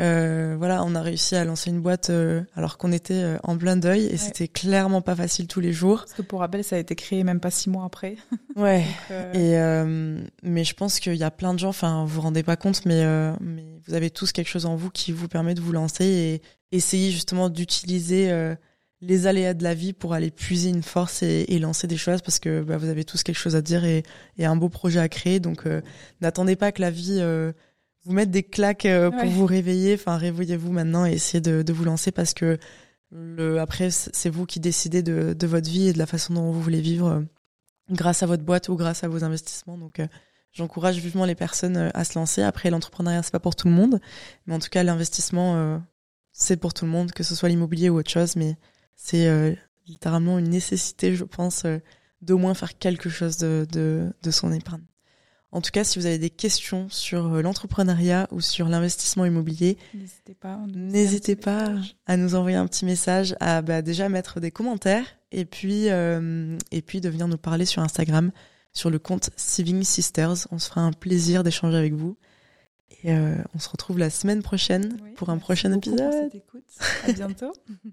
Euh, voilà, on a réussi à lancer une boîte euh, alors qu'on était euh, en plein deuil et ouais. c'était clairement pas facile tous les jours. Parce que pour rappel, ça a été créé même pas six mois après. Ouais. Donc, et mais je pense qu'il y a plein de gens. Enfin, vous vous rendez pas compte, mais mais vous avez tous quelque chose en vous qui vous permet de vous lancer et essayer justement d'utiliser les aléas de la vie pour aller puiser une force et, et lancer des choses parce que bah, vous avez tous quelque chose à dire et, et un beau projet à créer. Donc n'attendez pas que la vie vous mettre des claques euh, pour ouais. vous réveiller. Enfin, réveillez-vous maintenant et essayez de, de, vous lancer parce que le, après, c'est vous qui décidez de, de, votre vie et de la façon dont vous voulez vivre euh, grâce à votre boîte ou grâce à vos investissements. Donc, euh, j'encourage vivement les personnes à se lancer. Après, l'entrepreneuriat, c'est pas pour tout le monde, mais en tout cas, l'investissement, euh, c'est pour tout le monde, que ce soit l'immobilier ou autre chose. Mais c'est euh, littéralement une nécessité, je pense, d'au moins faire quelque chose de, de, de son épargne. En tout cas, si vous avez des questions sur euh, l'entrepreneuriat ou sur l'investissement immobilier, n'hésitez pas, n'hésitez pas à nous envoyer un petit message, à bah, déjà mettre des commentaires et puis euh, et puis de venir nous parler sur Instagram sur le compte Saving Sisters. On se fera un plaisir d'échanger avec vous. Et euh, on se retrouve la semaine prochaine oui, pour un prochain épisode. Pour cette écoute. À bientôt.